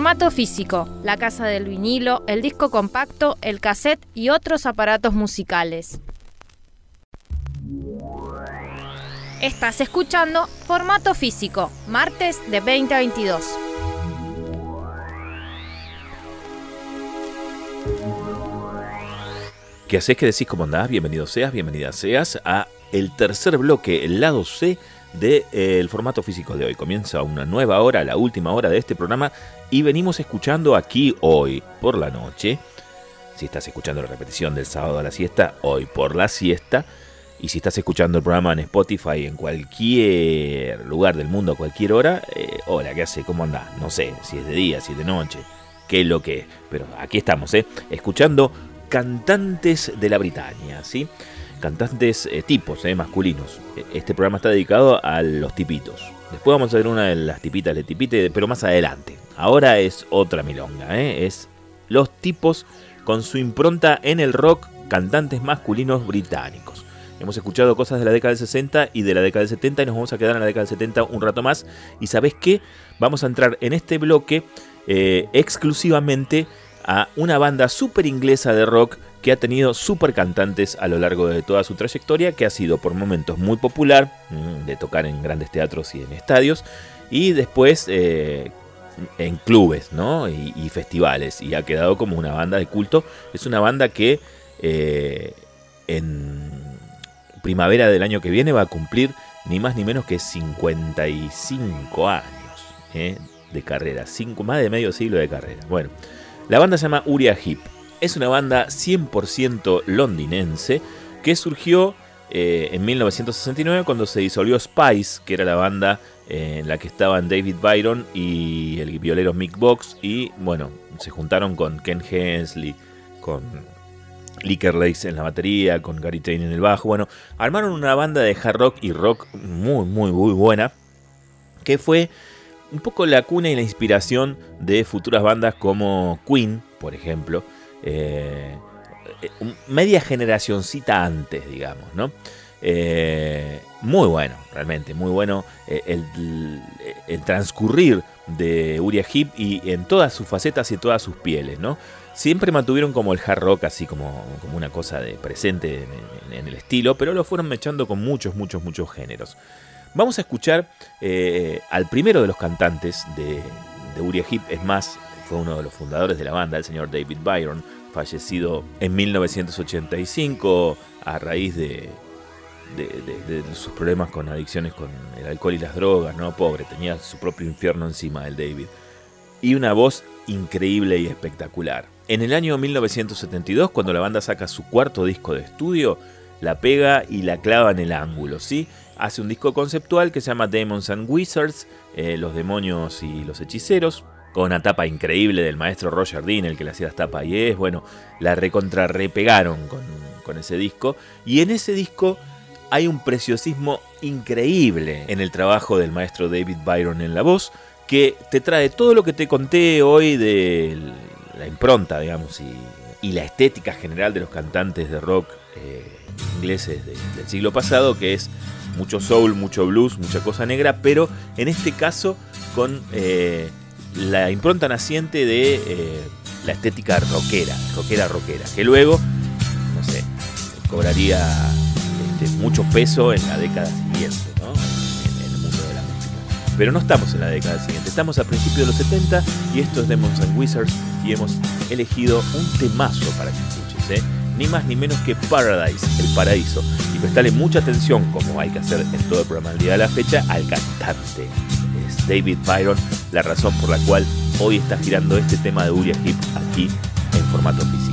Formato físico, la casa del vinilo, el disco compacto, el cassette y otros aparatos musicales. Estás escuchando Formato físico, martes de 20 a 22. ¿Qué haces? ¿Qué decís? ¿Cómo andás? Bienvenido seas, bienvenida seas a el tercer bloque, el lado C del de, eh, formato físico de hoy. Comienza una nueva hora, la última hora de este programa y venimos escuchando aquí hoy por la noche. Si estás escuchando la repetición del sábado a la siesta, hoy por la siesta. Y si estás escuchando el programa en Spotify en cualquier lugar del mundo a cualquier hora, eh, hola, ¿qué hace? ¿Cómo andás? No sé, si es de día, si es de noche, qué es lo que es. Pero aquí estamos, ¿eh? Escuchando cantantes de la Britania, ¿sí? Cantantes eh, tipos, eh, masculinos. Este programa está dedicado a los tipitos. Después vamos a ver una de las tipitas de tipite, pero más adelante. Ahora es otra milonga, ¿eh? Es los tipos con su impronta en el rock, cantantes masculinos británicos. Hemos escuchado cosas de la década del 60 y de la década del 70 y nos vamos a quedar en la década del 70 un rato más. Y sabes qué? Vamos a entrar en este bloque eh, exclusivamente a una banda súper inglesa de rock que ha tenido super cantantes a lo largo de toda su trayectoria, que ha sido por momentos muy popular, mm, de tocar en grandes teatros y en estadios, y después eh, en clubes ¿no? y, festivales, y ha quedado como una banda de culto. Es una banda que eh, en primavera del año que viene va a cumplir ni más ni menos que 55 años ¿eh? de carrera, cinco, más de medio siglo de carrera. Bueno, la banda se llama Uriah Heep. Es una banda 100% londinense que surgió eh, en 1969 cuando se disolvió Spice, que era la banda eh, en la que estaban David Byron y el violero Mick Box. Y bueno, se juntaron con Ken Hensley, con Licker Lakes en la batería, con Gary Tain en el bajo. Bueno, armaron una banda de hard rock y rock muy, muy, muy buena. Que fue un poco la cuna y la inspiración de futuras bandas como Queen, por ejemplo. Eh, media generacioncita antes, digamos, ¿no? Eh, muy bueno, realmente, muy bueno eh, el, transcurrir de Uriah Heep y en todas sus facetas y todas sus pieles, ¿no? Siempre mantuvieron como el hard rock así como, como una cosa de presente en, el estilo, pero lo fueron mechando con muchos, muchos, muchos géneros. Vamos a escuchar eh, al primero de los cantantes de, de Uriah Heep, es más, fue uno de los fundadores de la banda, el señor David Byron, fallecido en 1985 a raíz de, sus problemas con adicciones con el alcohol y las drogas, ¿no? Pobre, tenía su propio infierno encima el David. Y una voz increíble y espectacular. En el año 1972, cuando la banda saca su cuarto disco de estudio, la pega y la clava en el ángulo, ¿sí? Hace un disco conceptual que se llama Demons and Wizards, eh, los demonios y los hechiceros, con una tapa increíble del maestro Roger Dean, el que le hacía las tapas y es, bueno, la recontra repegaron con, con ese disco. Y en ese disco hay un preciosismo increíble en el trabajo del maestro David Byron en la voz, que te trae todo lo que te conté hoy de la impronta, digamos, y, y la estética general de los cantantes de rock eh, ingleses de, del siglo pasado, que es mucho soul, mucho blues, mucha cosa negra, pero en este caso con eh, la impronta naciente de eh, la estética rockera, rockera, rockera, que luego, no sé, cobraría este, mucho peso en la década siguiente, ¿no? En, en, el mundo de la música. Pero no estamos en la década siguiente, estamos a principios de los 70 y esto es Demons and Wizards y hemos elegido un temazo para que escuches, ¿eh? ni más ni menos que Paradise, el paraíso. Y prestale mucha atención, como hay que hacer en todo el programa del día de la fecha, al cantante. Es David Byron, la razón por la cual hoy está girando este tema de Uriah Heep aquí en formato físico.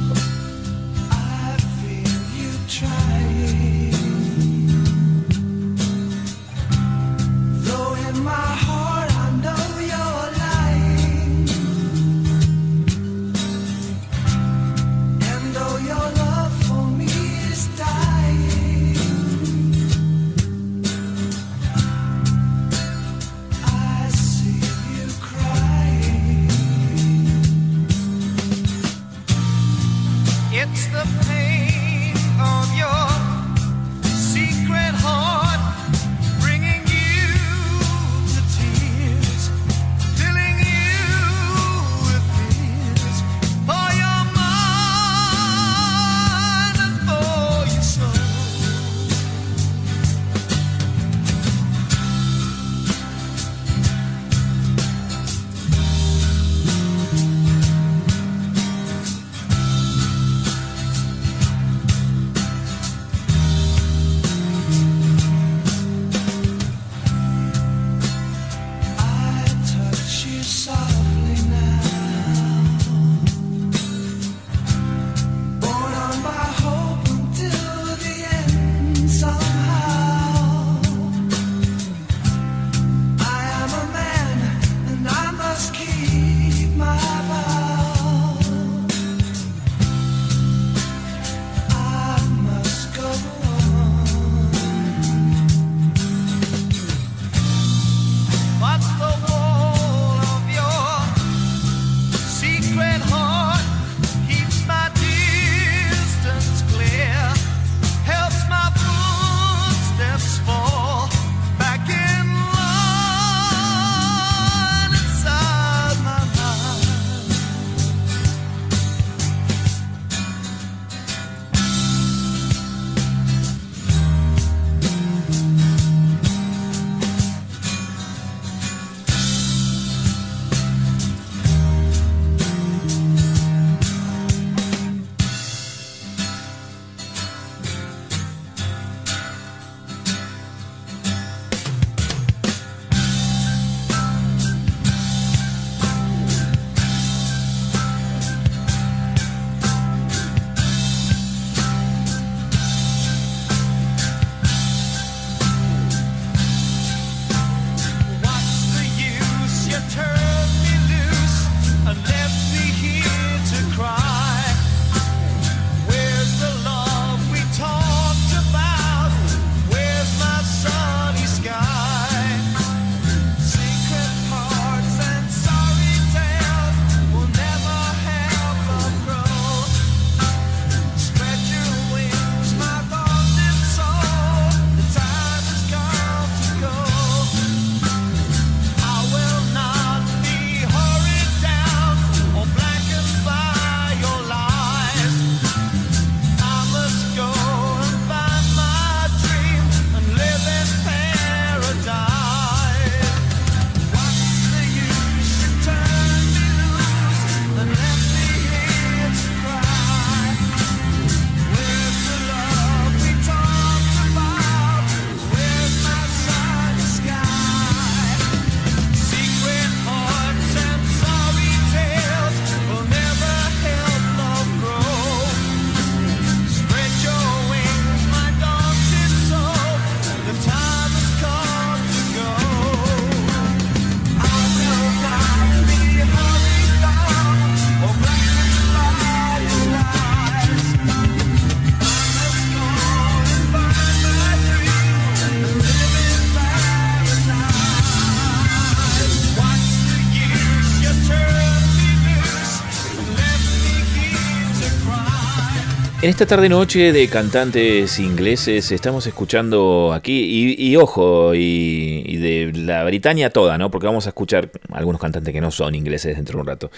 En esta tarde noche de cantantes ingleses estamos escuchando aquí, y, ojo, y, y de la Britania toda, ¿no? Porque vamos a escuchar algunos cantantes que no son ingleses dentro de un rato.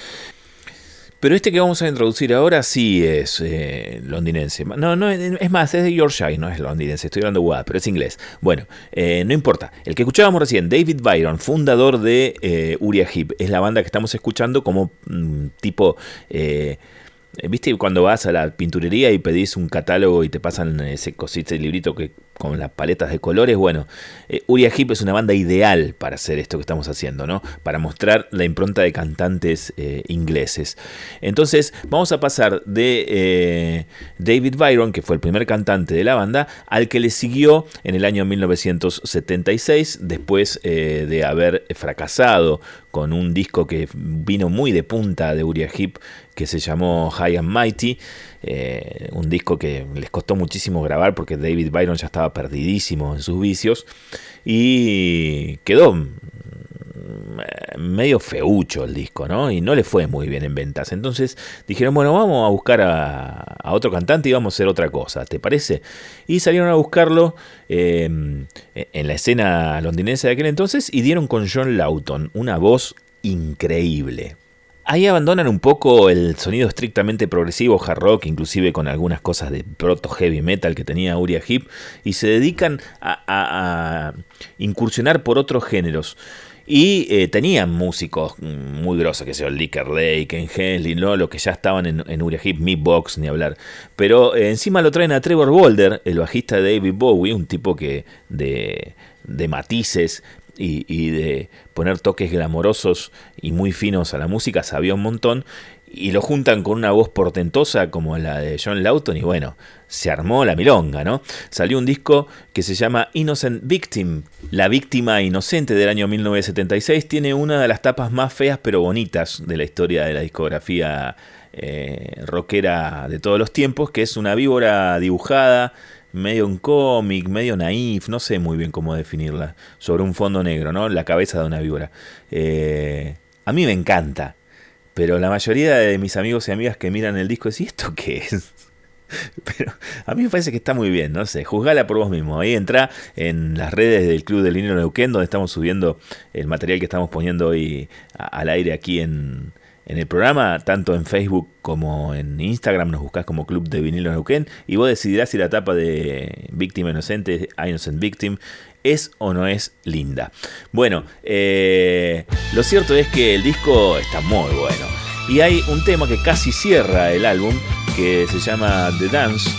Pero este que vamos a introducir ahora sí es eh, londinense. No, no, es más, es de Yorkshire, no es londinense, estoy hablando guau, pero es inglés. Bueno, eh, no importa. El que escuchábamos recién, David Byron, fundador de eh, Uriah Heep, es la banda que estamos escuchando como mm, tipo... eh, ¿Viste cuando vas a la pinturería y pedís un catálogo y te pasan ese cosito, ese librito que con las paletas de colores? Bueno, eh, Uriah Heep es una banda ideal para hacer esto que estamos haciendo, ¿no? Para mostrar la impronta de cantantes eh, ingleses. Entonces, vamos a pasar de eh, David Byron, que fue el primer cantante de la banda, al que le siguió en el año 1976, después de haber fracasado con un disco que vino muy de punta de Uriah Heep, que se llamó High and Mighty, eh, un disco que les costó muchísimo grabar porque David Byron ya estaba perdidísimo en sus vicios y quedó medio feucho el disco, ¿no? Y no le fue muy bien en ventas. Entonces dijeron, bueno, vamos a buscar a, a otro cantante y vamos a hacer otra cosa, ¿te parece? Y salieron a buscarlo eh, en la escena londinense de aquel entonces y dieron con John Lawton, una voz increíble. Ahí abandonan un poco el sonido estrictamente progresivo, hard rock, inclusive con algunas cosas de proto heavy metal que tenía Uriah Heep, y se dedican a- a incursionar por otros géneros. Y eh, tenían músicos mm, muy grosos, que el Licker Lake, Ken Henley, ¿no? los que ya estaban en, en Uriah Heep, Box, ni hablar. Pero eh, encima lo traen a Trevor Boulder, el bajista de David Bowie, un tipo que de, de matices y, y de poner toques glamorosos y muy finos a la música, sabía un montón. Y lo juntan con una voz portentosa como la de John Lawton y bueno, se armó la milonga, ¿no? Salió un disco que se llama Innocent Victim, La víctima inocente del año 1976. Tiene una de las tapas más feas pero bonitas de la historia de la discografía eh, rockera de todos los tiempos, que es una víbora dibujada, medio un cómic, medio naif, no sé muy bien cómo definirla, sobre un fondo negro, ¿no? La cabeza de una víbora. Eh, a mí me encanta. Pero la mayoría de mis amigos y amigas que miran el disco dicen, ¿y esto qué es? Pero a mí me parece que está muy bien, no sé, juzgala por vos mismo. Ahí entra en las redes del Club del Vinilo Neuquén, donde estamos subiendo el material que estamos poniendo hoy al aire aquí en, en el programa, tanto en Facebook como en Instagram, nos buscás como Club de Vinilo Neuquén, y vos decidirás si la tapa de Víctima Inocente, Innocent Victim, es o no es linda. Bueno, eh, lo cierto es que el disco está muy bueno. Y hay un tema que casi cierra el álbum, que se llama The Dance,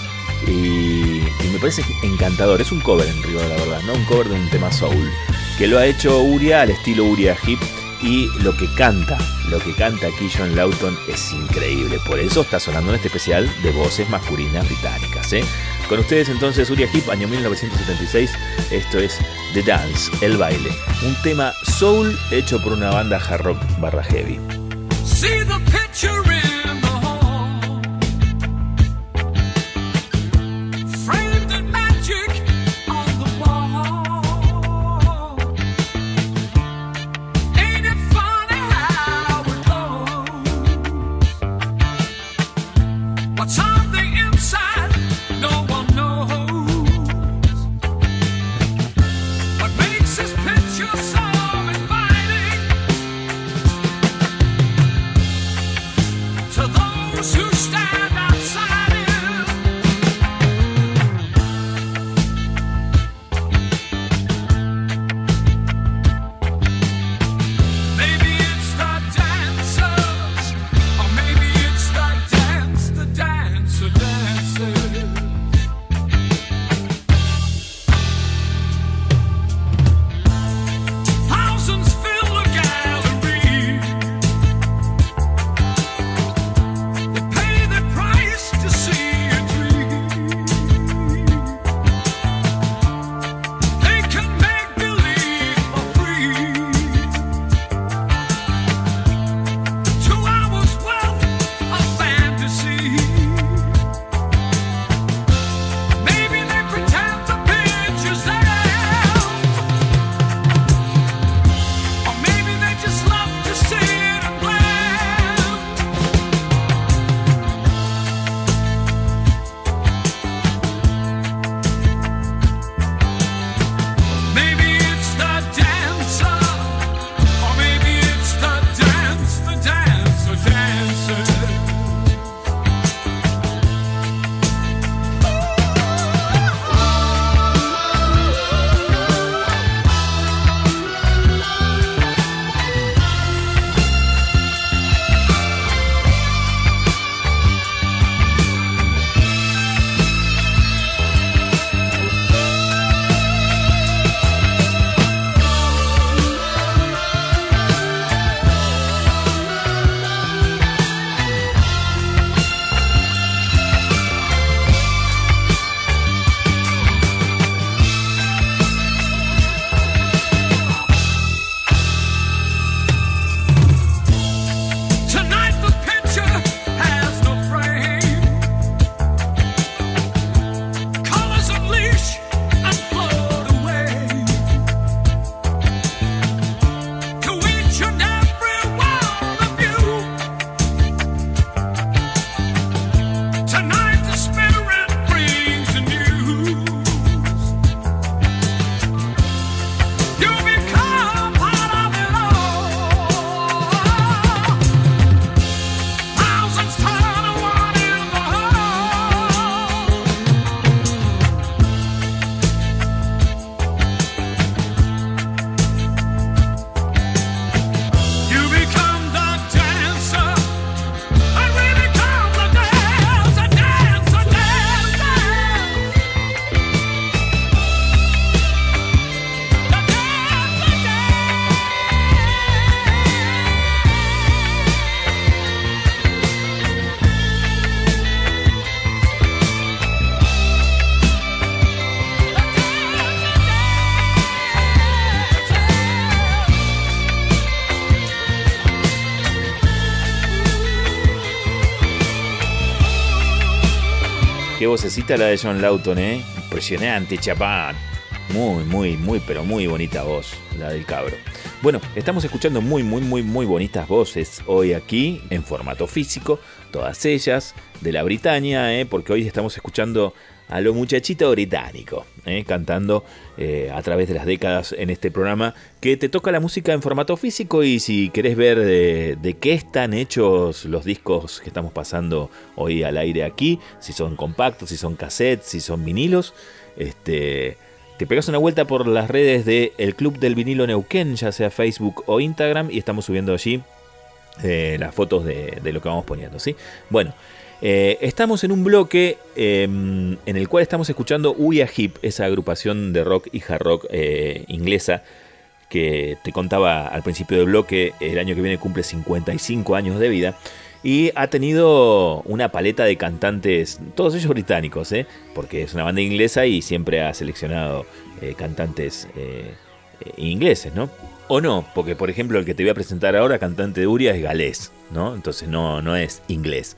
y, me parece encantador. Es un cover en rigor, la verdad, ¿no? Un cover de un tema soul, que lo ha hecho Uria al estilo Uria Hip. Y lo que canta, lo que canta aquí John Lawton es increíble. Por eso está sonando en este especial de voces masculinas británicas. ¿eh? Con ustedes entonces Uriah Heep, año 1976. Esto es The Dance, el baile. Un tema soul hecho por una banda hard rock barra heavy. Vocecita la de John Lawton, ¿eh? Impresionante, chapán. Muy, muy, muy, pero muy bonita voz, la del cabro. Bueno, estamos escuchando muy, muy, muy, muy bonitas voces hoy aquí, en formato físico, todas ellas de la Britania, ¿eh? porque hoy estamos escuchando a lo muchachito británico, ¿eh? cantando eh, a través de las décadas en este programa que te toca la música en formato físico y si querés ver de, de, qué están hechos los discos que estamos pasando hoy al aire aquí, si son compactos, si son cassettes, si son vinilos, este, te pegas una vuelta por las redes del el Club del Vinilo Neuquén, ya sea Facebook o Instagram, y estamos subiendo allí eh, las fotos de, de, lo que vamos poniendo, ¿sí? Bueno, eh, estamos en un bloque eh, en el cual estamos escuchando Uya Hip, esa agrupación de rock y hard rock eh, inglesa que te contaba al principio del bloque, el año que viene cumple 55 años de vida. Y ha tenido una paleta de cantantes, todos ellos británicos, ¿eh? porque es una banda inglesa y siempre ha seleccionado cantantes ingleses, ¿no? O no, porque por ejemplo el que te voy a presentar ahora, cantante de Uria, es galés, ¿no? Entonces no, no es inglés.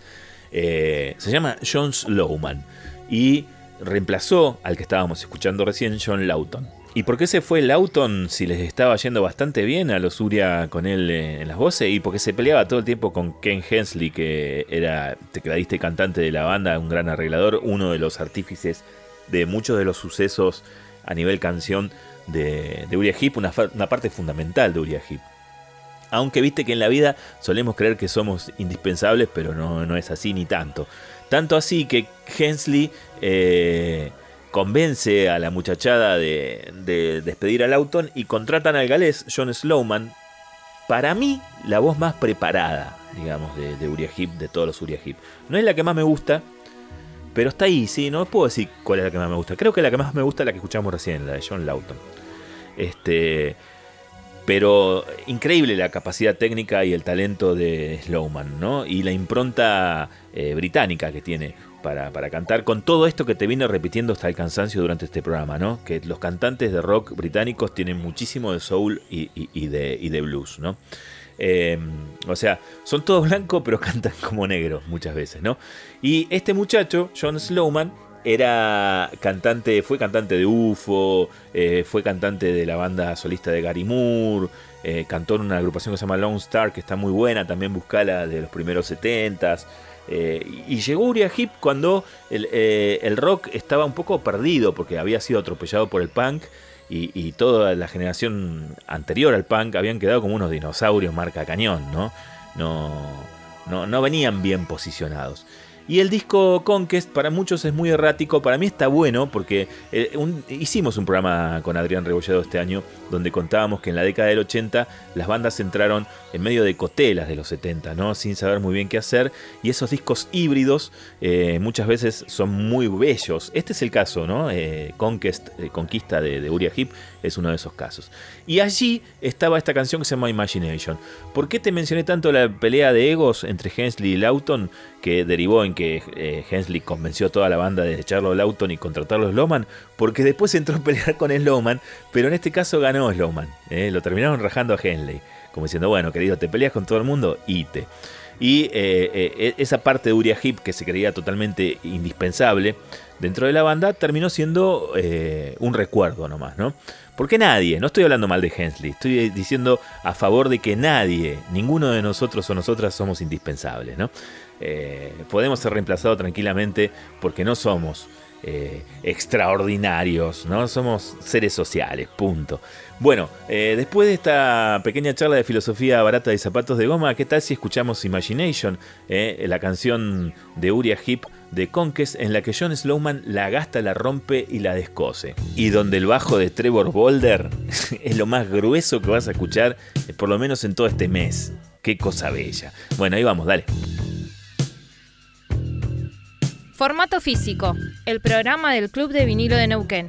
Eh, se llama John Slowman y reemplazó al que estábamos escuchando recién, John Lawton. ¿Y por qué se fue Lawton si les estaba yendo bastante bien a los Uria con él en las voces? Y porque se peleaba todo el tiempo con Ken Hensley, que era tecladista y cantante de la banda, un gran arreglador, uno de los artífices de muchos de los sucesos a nivel canción de, de Uriah Heep, una, una parte fundamental de Uriah Heep. Aunque viste que en la vida solemos creer que somos indispensables, pero no, no es así ni tanto. Tanto así que Hensley eh, convence a la muchachada de, de, despedir a Lawton y contratan al galés John Slowman. Para mí, la voz más preparada, digamos, de, de Uriah Heep, de todos los Uriah Heep. No es la que más me gusta, pero está ahí, sí, no puedo decir cuál es la que más me gusta. Creo que la que más me gusta es la que escuchamos recién, la de John Lawton. Este. Pero increíble la capacidad técnica y el talento de Slowman, ¿no? Y la impronta eh, británica que tiene para, para, cantar, con todo esto que te vine repitiendo hasta el cansancio durante este programa, ¿no? Que los cantantes de rock británicos tienen muchísimo de soul y, de, blues, ¿no? Eh, o sea, son todos blancos, pero cantan como negros muchas veces, ¿no? Y este muchacho, John Slowman, era cantante, fue cantante de UFO, eh, fue cantante de la banda solista de Gary Moore, eh, cantó en una agrupación que se llama Lone Star, que está muy buena, también buscala de los primeros 70s. Eh, y llegó Uriah Heep cuando el, el, rock estaba un poco perdido, porque había sido atropellado por el punk. Y, y, toda la generación anterior al punk habían quedado como unos dinosaurios marca cañón, ¿no? No, no, no venían bien posicionados. Y el disco Conquest para muchos es muy errático, para mí está bueno porque eh, hicimos un programa con Adrián Rebolledo este año donde contábamos que en la década del 80 las bandas entraron en medio de cotelas de los 70, ¿no? sin saber muy bien qué hacer y esos discos híbridos eh, muchas veces son muy bellos. Este es el caso, ¿no? Eh, Conquest, Conquista de, de Uriah Heep es uno de esos casos. Y allí estaba esta canción que se llama Imagination. ¿Por qué te mencioné tanto la pelea de egos entre Hensley y Lawton que derivó en que eh, Hensley convenció a toda la banda de echarlo a Lawton y contratarlo a Slowman? Porque después entró a pelear con Slowman, pero en este caso ganó Slowman. Eh, lo terminaron rajando a Hensley, como diciendo, bueno, querido, te peleas con todo el mundo. Y eh, eh, esa parte de Uriah Heep que se creía totalmente indispensable dentro de la banda terminó siendo eh, un recuerdo nomás, ¿no? Porque nadie, no estoy hablando mal de Hensley, estoy diciendo a favor de que nadie, ninguno de nosotros o nosotras somos indispensables, ¿no? Eh, podemos ser reemplazados tranquilamente porque no somos eh, extraordinarios, ¿no? Somos seres sociales, punto. Bueno, eh, después de esta pequeña charla de filosofía barata de zapatos de goma, ¿qué tal si escuchamos Imagination, eh, la canción de Uriah Heep de Conquest, en la que John Slowman la gasta, la rompe y la descose? Y donde el bajo de Trevor Boulder es lo más grueso que vas a escuchar, por lo menos en todo este mes. Qué cosa bella. Bueno, ahí vamos, dale. Formato físico, el programa del Club de Vinilo de Neuquén.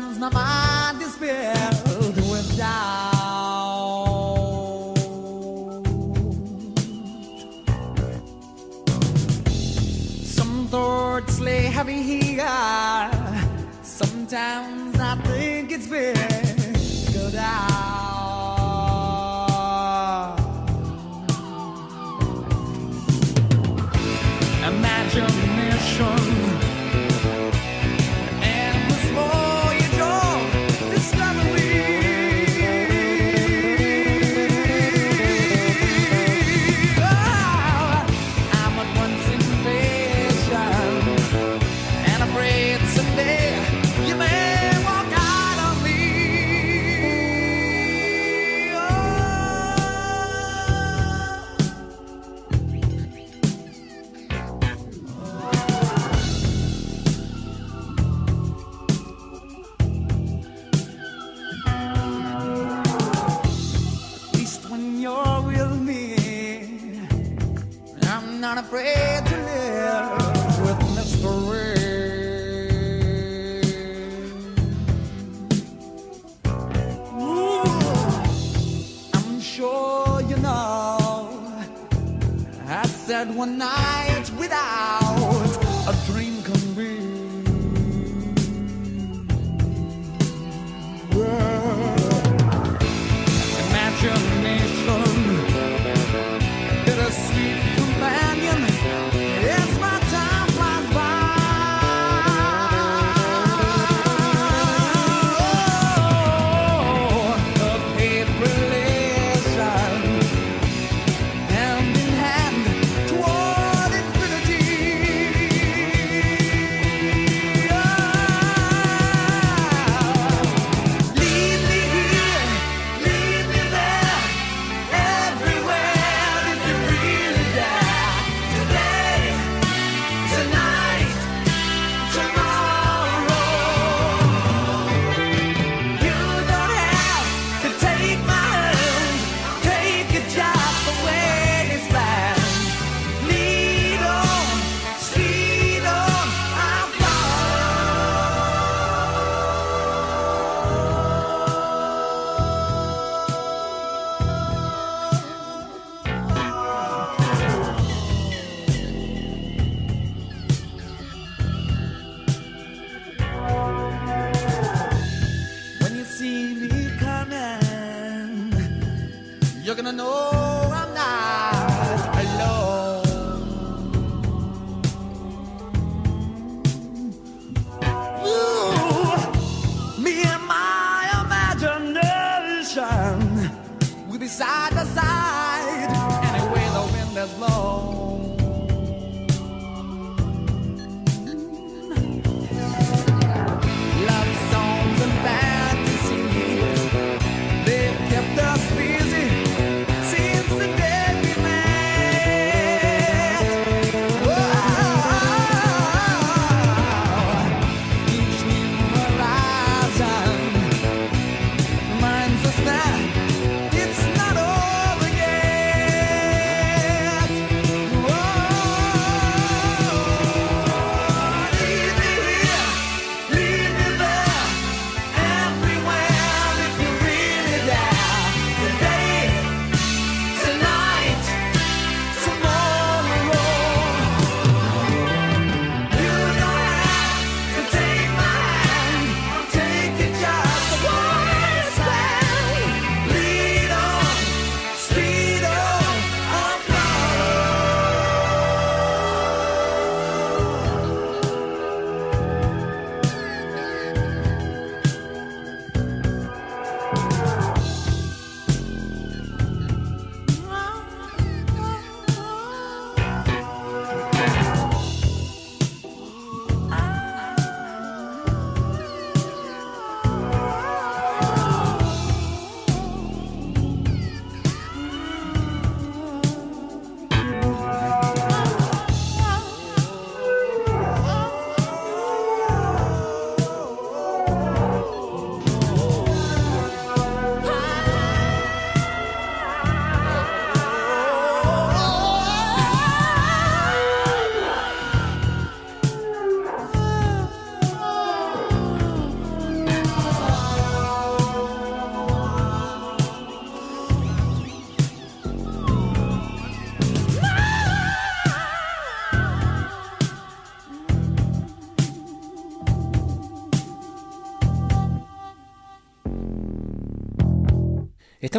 times now my despair went down. Some thoughts lay heavy here. Sometimes I think it's. not afraid to live with mystery. Ooh, I'm sure you know. I said one night without. Hello.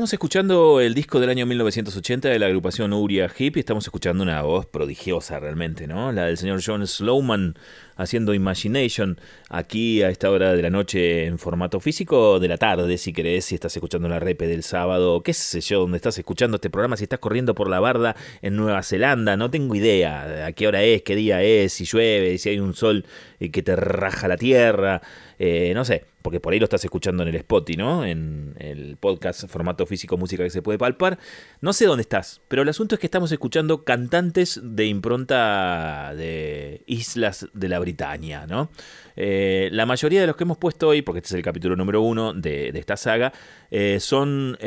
Estamos escuchando el disco del año 1980 de la agrupación Uria Hip y estamos escuchando una voz prodigiosa realmente, ¿no? La del señor John Slowman haciendo Imagination aquí a esta hora de la noche en formato físico, de la tarde si querés, si estás escuchando la repe del sábado, qué sé yo, donde estás escuchando este programa, si estás corriendo por la barda en Nueva Zelanda, no tengo idea a qué hora es, qué día es, si llueve, si hay un sol que te raja la tierra, eh, no sé, porque por ahí lo estás escuchando en el Spotify, ¿no? En el podcast formato físico música que se puede palpar. No sé dónde estás, pero el asunto es que estamos escuchando cantantes de impronta de islas de la Britania, ¿no? Eh, la mayoría de los que hemos puesto hoy, porque este es el capítulo número uno de, esta saga, eh, son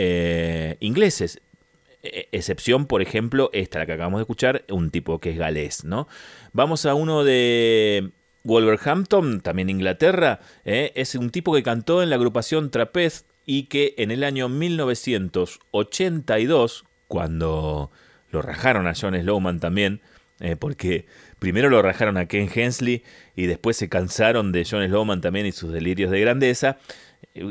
ingleses. E- Excepción, por ejemplo, esta la que acabamos de escuchar, un tipo que es galés, ¿no? Vamos a uno de Wolverhampton, también Inglaterra, ¿eh? es un tipo que cantó en la agrupación Trapez y que en el año 1982, cuando lo rajaron a John Slowman también, eh, porque primero lo rajaron a Ken Hensley y después se cansaron de John Slowman también y sus delirios de grandeza.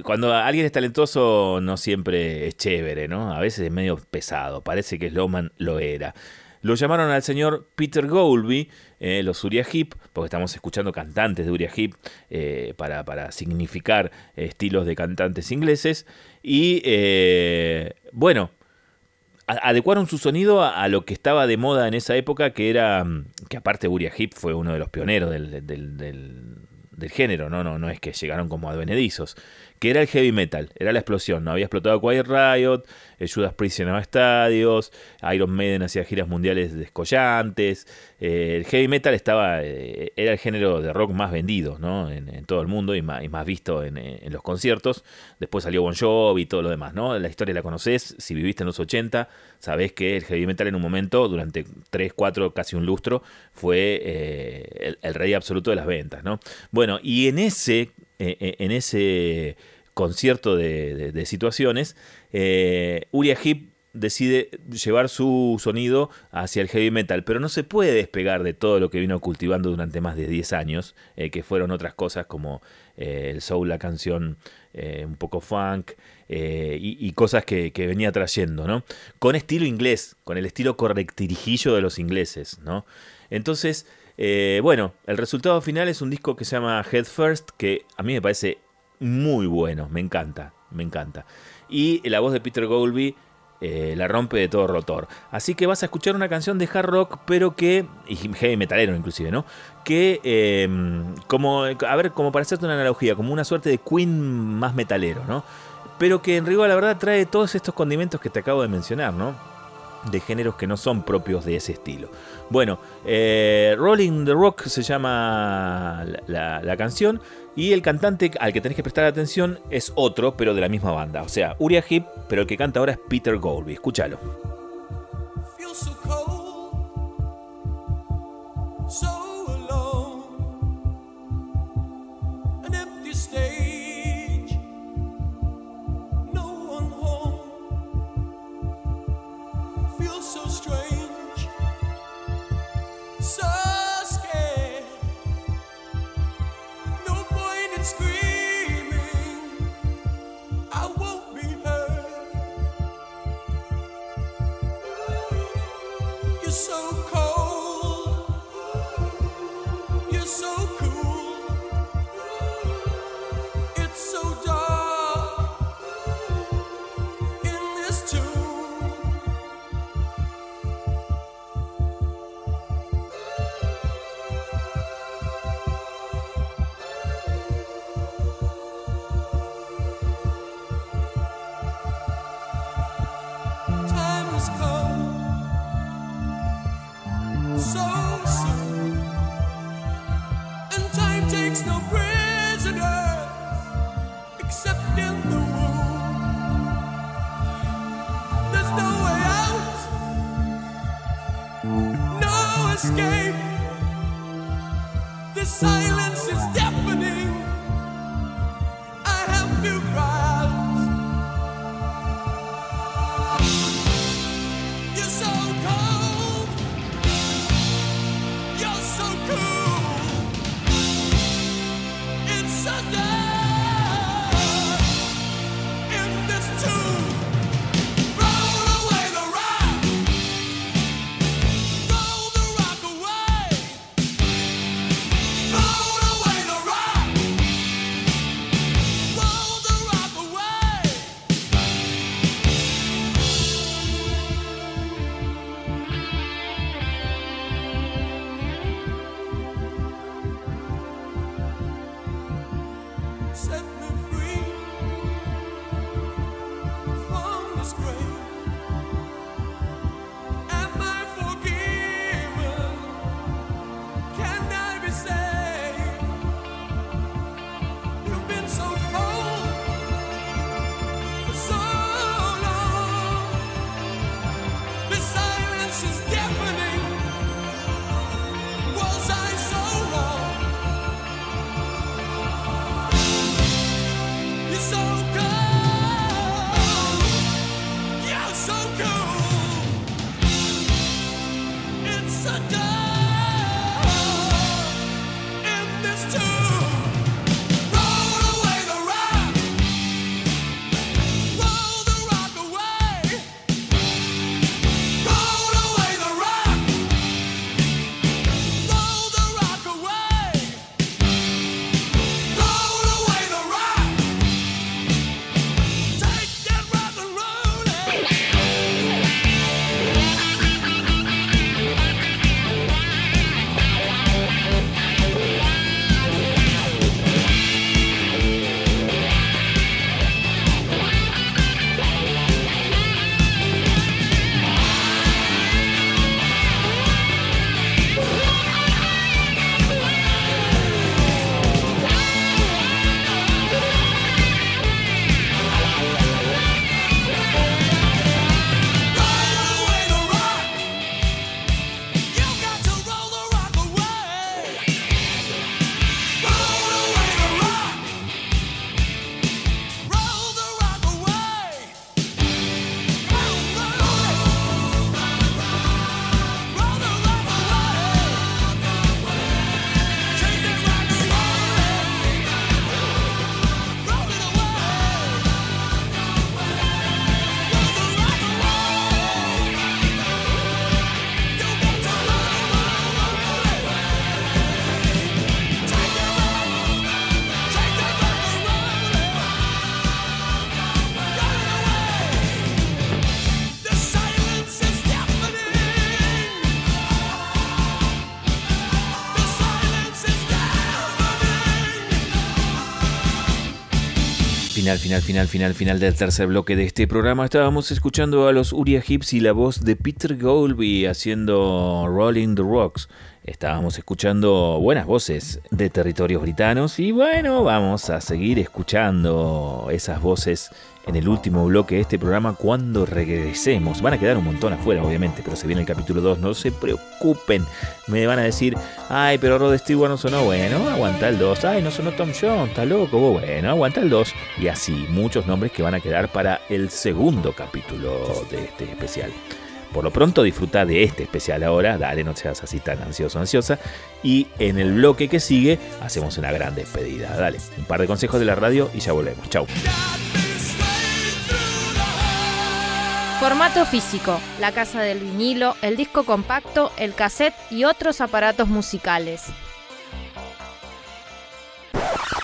Cuando alguien es talentoso no siempre es chévere, ¿no? A veces es medio pesado, parece que Slowman lo era. Lo llamaron al señor Peter Goulby, eh, los Uriah Heep, porque estamos escuchando cantantes de Uriah Heep eh, para, para significar estilos de cantantes ingleses. Y eh, bueno, adecuaron su sonido a, a lo que estaba de moda en esa época, que era, mm, que aparte Uriah Heep fue uno de los pioneros del, del- del- del género, ¿no? No, no es que llegaron como advenedizos, que era el heavy metal, era la explosión, ¿no? Había explotado Quiet Riot, eh, Judas Priest llenaba estadios, Iron Maiden hacía giras mundiales descollantes, eh, el heavy metal estaba, eh, era el género de rock más vendido, ¿no? En, todo el mundo y más, y más visto en, los conciertos, después salió Bon Jovi y todo lo demás, ¿no? La historia la conoces, si viviste en los 80, sabés que el heavy metal en un momento, durante 3, 4, casi un lustro, fue el, el rey absoluto de las ventas, ¿no? Bueno, y en ese, eh, eh, en ese concierto de, situaciones, eh, Uriah Heep decide llevar su sonido hacia el heavy metal, pero no se puede despegar de todo lo que vino cultivando durante más de 10 años, que fueron otras cosas como el soul, la canción un poco funk y, y cosas que, que venía trayendo, ¿no? Con estilo inglés, con el estilo correctirijillo de los ingleses, ¿no? Entonces, eh, bueno, el resultado final es un disco que se llama Head First, que a mí me parece muy bueno, me encanta, me encanta. Y la voz de Peter Goulby eh, la rompe de todo rotor. Así que vas a escuchar una canción de hard rock, pero que, y heavy metalero inclusive, ¿no? Que, eh, como, a ver, como para hacerte una analogía, como una suerte de Queen más metalero, ¿no? Pero que en rigor la verdad trae todos estos condimentos que te acabo de mencionar, ¿no? de géneros que no son propios de ese estilo. Bueno, eh, Rolling the Rock se llama la, canción y el cantante al que tenés que prestar atención es otro, pero de la misma banda. O sea, Uriah Heep, pero el que canta ahora es Peter Goulby. Escúchalo. Final, final, final, final, final del tercer bloque de este programa. Estábamos escuchando a los Uriah Hips y la voz de Peter Golby haciendo Rolling the Rocks. Estábamos escuchando buenas voces de territorios britanos y bueno, vamos a seguir escuchando esas voces en el último bloque de este programa cuando regresemos. Van a quedar un montón afuera, obviamente, pero se viene el capítulo 2, no se preocupen. Me van a decir, ay, pero Rod Stewart no sonó bueno, aguanta el 2. Ay, no sonó Tom Jones, está loco, bueno, aguanta el 2. Y así, muchos nombres que van a quedar para el segundo capítulo de este especial. Por lo pronto disfruta de este especial ahora, dale, no seas así tan ansioso ansiosa. Y en el bloque que sigue hacemos una gran despedida. Dale, un par de consejos de la radio y ya volvemos. Chau. Formato físico, la casa del vinilo, el disco compacto, el cassette y otros aparatos musicales.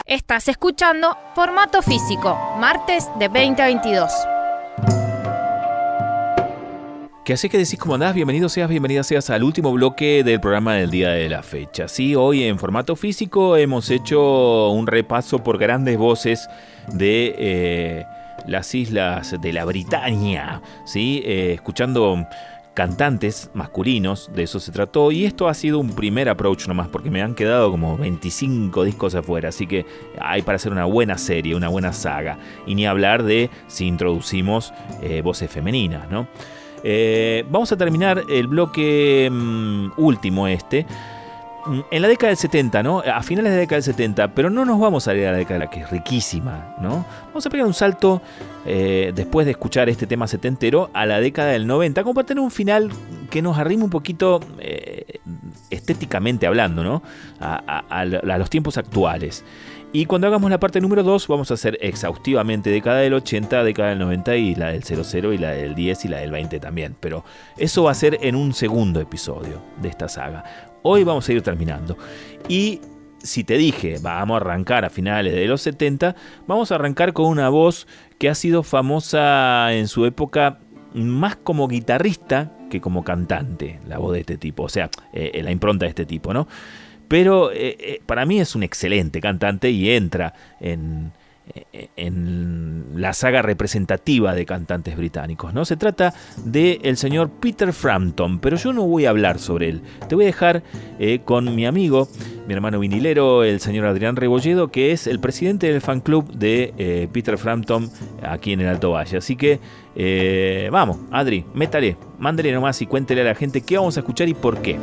Estás escuchando Formato físico, martes de 20 a 22. ¿Qué hace que decís cómo andás? Bienvenido seas, bienvenida seas al último bloque del programa del día de la fecha. Sí, hoy en formato físico hemos hecho un repaso por grandes voces de eh, las islas de la Britania, ¿sí? Eh, escuchando cantantes masculinos, de eso se trató, y esto ha sido un primer approach nomás, porque me han quedado como 25 discos afuera, así que hay para hacer una buena serie, una buena saga, y ni hablar de si introducimos eh, voces femeninas, ¿no? Eh, vamos a terminar el bloque mm, último este. mm, En la década del 70, ¿no? A finales de la década del 70, pero no nos vamos a ir a la década que es riquísima, ¿no? Vamos a pegar un salto eh, después de escuchar este tema setentero a la década del 90, como para tener un final que nos arrime un poquito eh, estéticamente hablando, ¿no? A, a- a los tiempos actuales. Y cuando hagamos la parte número 2 vamos a hacer exhaustivamente década del 80, década del 90 y la del 00 y la del 10 y la del 20 también. Pero eso va a ser en un segundo episodio de esta saga. Hoy vamos a ir terminando. Y si te dije, vamos a arrancar a finales de los 70, vamos a arrancar con una voz que ha sido famosa en su época más como guitarrista que como cantante, la voz de este tipo, o sea, eh, la impronta de este tipo, ¿no? Pero eh, eh, para mí es un excelente cantante y entra en, la saga representativa de cantantes británicos. ¿no? Se trata del señor Peter Frampton, pero yo no voy a hablar sobre él. Te voy a dejar eh, con mi amigo, mi hermano vinilero, el señor Adrián Rebolledo, que es el presidente del fan club de Peter Frampton aquí en el Alto Valle. Así que vamos, Adri, métale, mándale nomás y cuéntele a la gente qué vamos a escuchar y por qué.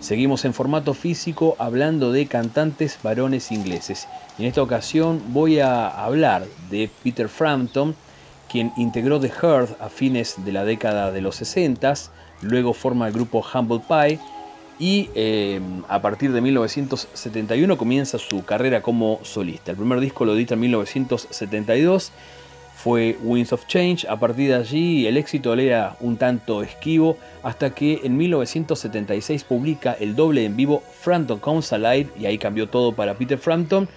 Seguimos en formato físico hablando de cantantes varones ingleses. En esta ocasión voy a hablar de Peter Frampton, quien integró The Heart a fines de la década de los 60, luego forma el grupo Humble Pie y eh, a partir de 1971 comienza su carrera como solista. El primer disco lo edita en 1972 fue Winds of Change. A partir de allí el éxito era un tanto esquivo hasta que en 1976 publica el doble en vivo Frampton Comes Alive y ahí cambió todo para Peter Frampton.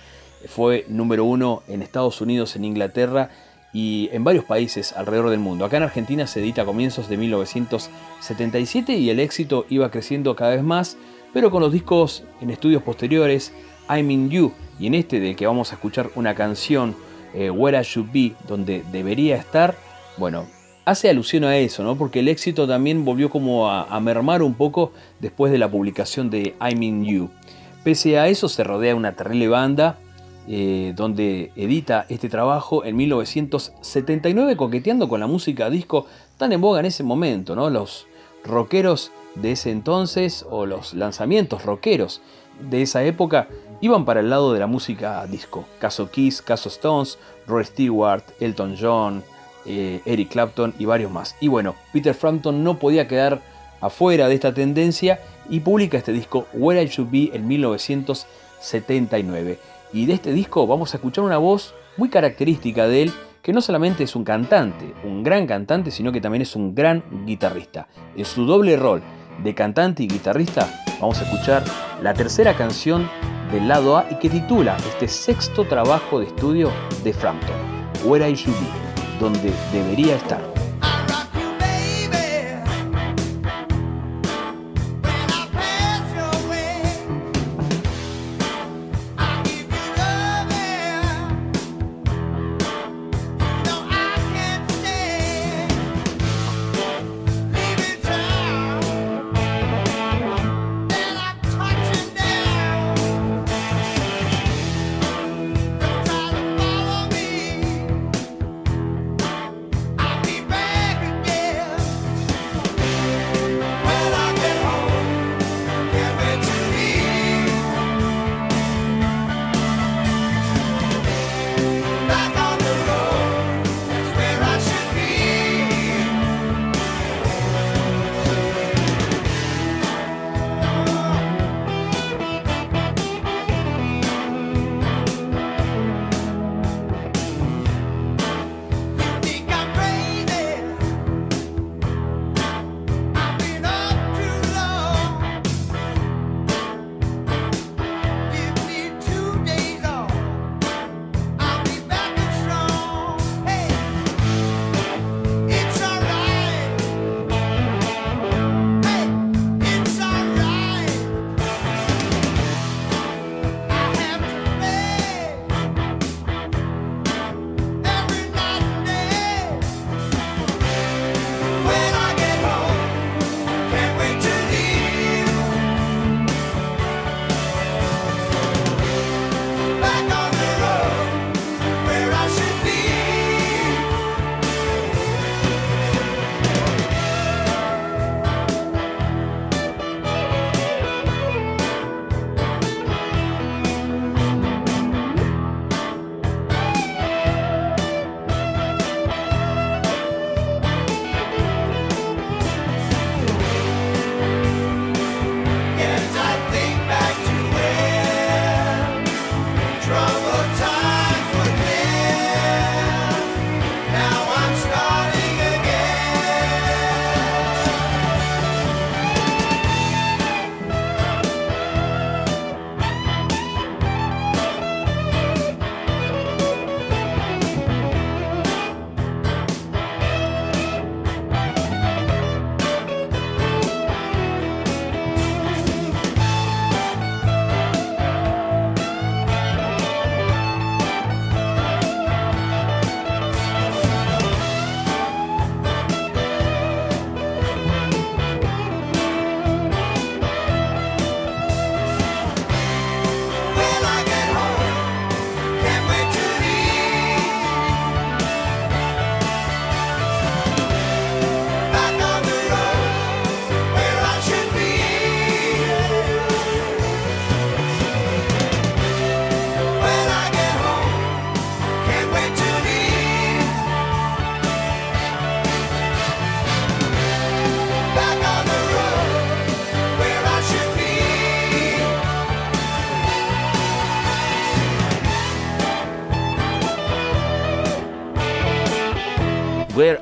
Fue número uno en Estados Unidos, en Inglaterra y en varios países alrededor del mundo. Acá en Argentina se edita a comienzos de 1977 y el éxito iba creciendo cada vez más, pero con los discos en estudios posteriores, I'm in You y en este del que vamos a escuchar una canción eh, Where I Should Be, donde debería estar, bueno, hace alusión a eso, ¿no? Porque el éxito también volvió como a, mermar un poco después de la publicación de I'm in You. Pese a eso se rodea una terrible banda eh, donde edita este trabajo en 1979 coqueteando con la música disco tan en boga en ese momento, ¿no? Los rockeros de ese entonces o los lanzamientos rockeros de esa época iban para el lado de la música disco. Caso Kiss, caso Stones, Roy Stewart, Elton John, eh, Eric Clapton y varios más. Y bueno, Peter Frampton no podía quedar afuera de esta tendencia y publica este disco Where I Should Be en 1979. Y de este disco vamos a escuchar una voz muy característica de él, que no solamente es un cantante, un gran cantante, sino que también es un gran guitarrista. En su doble rol de cantante y guitarrista, vamos a escuchar la tercera canción del lado A y que titula este sexto trabajo de estudio de Frampton, Where I Should Be, donde debería estar.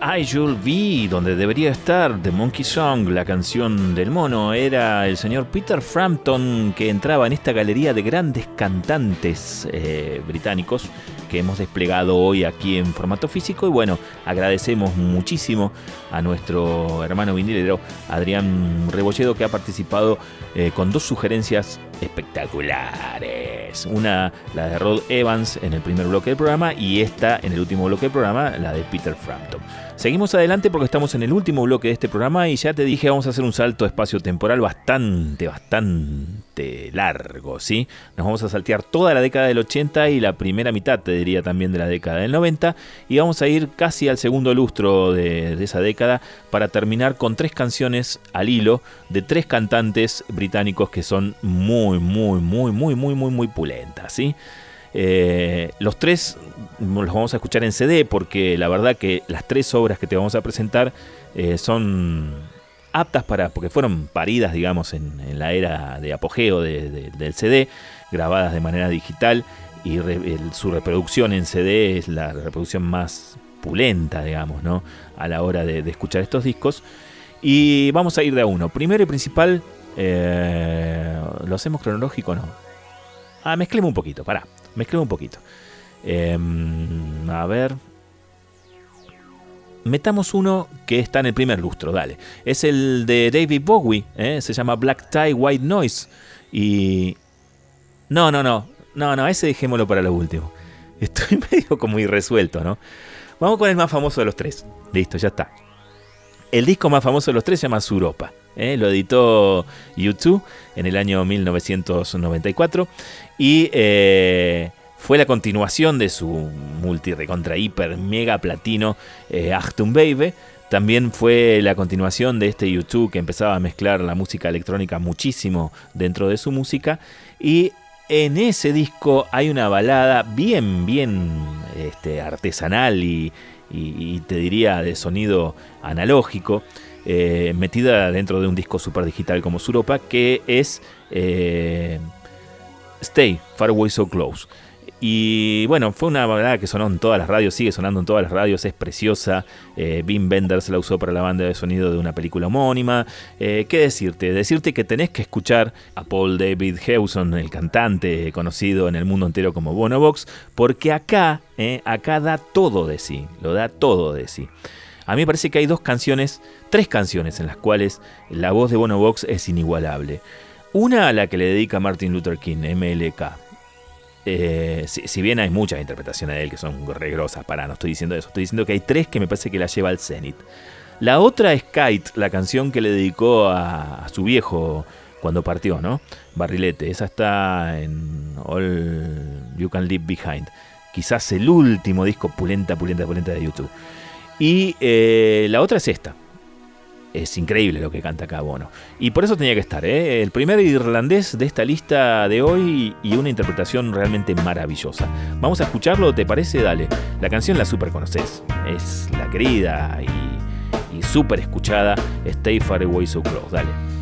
I Should Be, donde debería estar The Monkey Song, la canción del mono, era el señor Peter Frampton que entraba en esta galería de grandes cantantes eh, británicos que hemos desplegado hoy aquí en formato físico. Y bueno, agradecemos muchísimo a nuestro hermano vinilero Adrián Rebolledo que ha participado eh, con dos sugerencias espectaculares. Una, la de Rod Evans en el primer bloque del programa y esta en el último bloque del programa, la de Peter Frampton. Seguimos adelante porque estamos en el último bloque de este programa y ya te dije vamos a hacer un salto espacio-temporal bastante, bastante largo, ¿sí? Nos vamos a saltear toda la década del 80 y la primera mitad, te diría también, de la década del 90 y vamos a ir casi al segundo lustro de, esa década para terminar con tres canciones al hilo de tres cantantes británicos que son muy, muy, muy, muy, muy, muy, muy pulentas, ¿sí? Eh, los tres los vamos a escuchar en CD porque la verdad que las tres obras que te vamos a presentar eh, son aptas para, porque fueron paridas, digamos, en, la era de apogeo de- de- del CD, grabadas de manera digital y su reproducción en CD es la reproducción más pulenta, digamos, ¿no? A la hora de, de escuchar estos discos. Y vamos a ir de a uno. Primero y principal, eh, ¿lo hacemos cronológico o no? Ah, mezclemos un poquito, pará, mezclemos un poquito. Em, a ver. Metamos uno que está en el primer lustro, dale. Es el de David Bowie, ¿eh? se llama Black Tie White Noise. Y. No, no, no, no, no, ese dejémoslo para lo último. Estoy medio como irresuelto, ¿no? Vamos con el más famoso de los tres. Listo, ya está. El disco más famoso de los tres se llama Suropa. ¿eh? Lo editó YouTube en el año 1994 y eh, fue la continuación de su multi recontra hiper mega platino eh, Achtung Baby. También fue la continuación de este YouTube que empezaba a mezclar la música electrónica muchísimo dentro de su música. Y en ese disco hay una balada bien, bien este, artesanal y, y- te diría de sonido analógico, eh, metida dentro de un disco super digital como Suropa, que es eh, Stay, Far Away So Close. Y bueno, fue una balada que sonó en todas las radios, sigue sonando en todas las radios, es preciosa. Eh, Wim Wenders la usó para la banda de sonido de una película homónima. Eh, ¿Qué decirte? Decirte que tenés que escuchar a Paul David Hewson, el cantante conocido en el mundo entero como Bonovox, porque acá, eh, acá da todo de sí, lo da todo de sí. A mí me parece que hay dos canciones, tres canciones en las cuales la voz de Bonovox es inigualable. Una a la que le dedica Martin Luther King, MLK. Eh, si, bien hay muchas interpretaciones de él que son regrosas, para, no estoy diciendo eso, estoy diciendo que hay tres que me parece que la lleva al cenit. La otra es Kite, la canción que le dedicó a, a su viejo cuando partió, ¿no? Barrilete, esa está en All You Can Leave Behind. Quizás el último disco pulenta, pulenta, pulenta de YouTube. Y eh, la otra es esta. Es increíble lo que canta acá Bono. Y por eso tenía que estar, ¿eh? El primer irlandés de esta lista de hoy y una interpretación realmente maravillosa. Vamos a escucharlo, ¿te parece? Dale. La canción la super conoces. Es la querida y, y súper escuchada Stay Far Away So Close. Dale.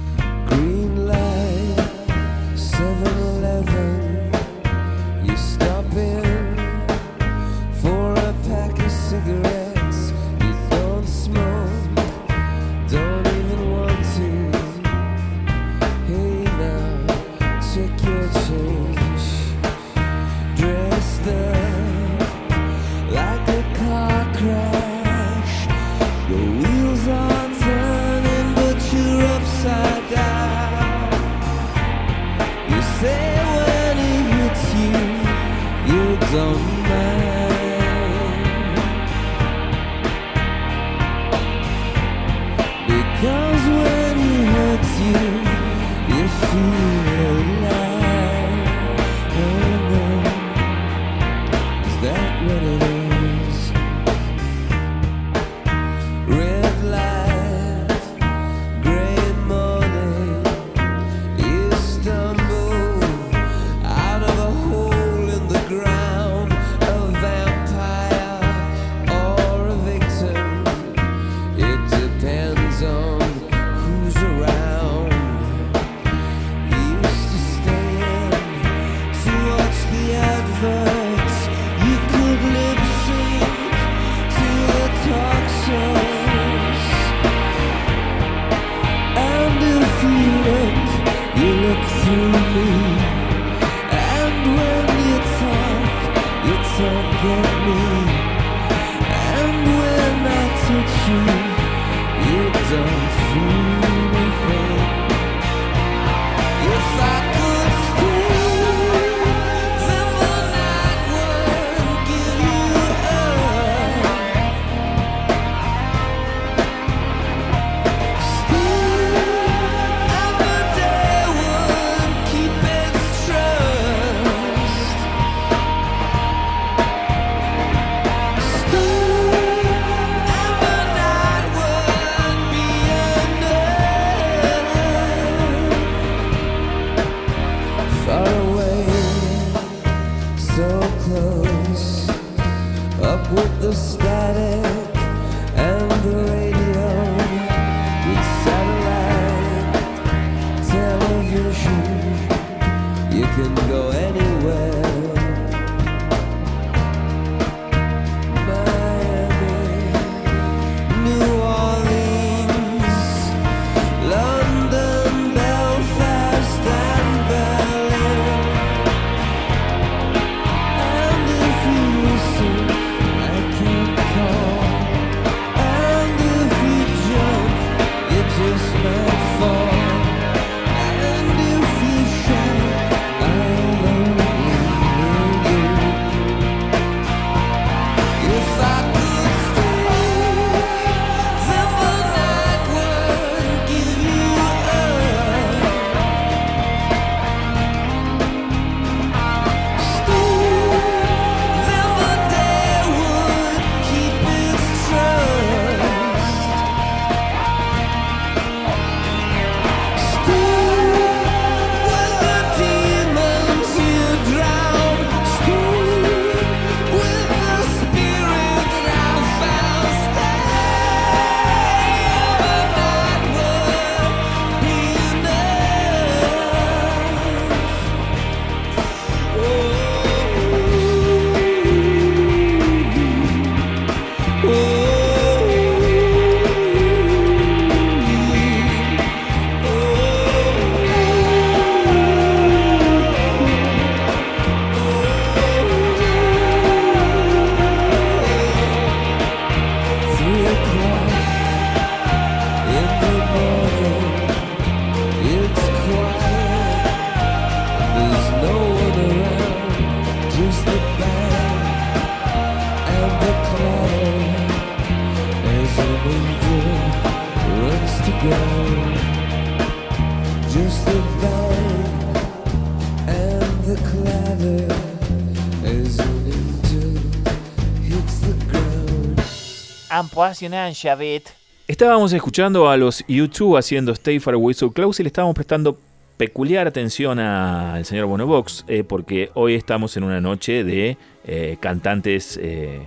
Estábamos escuchando a los U2 haciendo Stay Far Away So Close y le estábamos prestando peculiar atención al señor Bonovox eh, porque hoy estamos en una noche de eh, cantantes eh,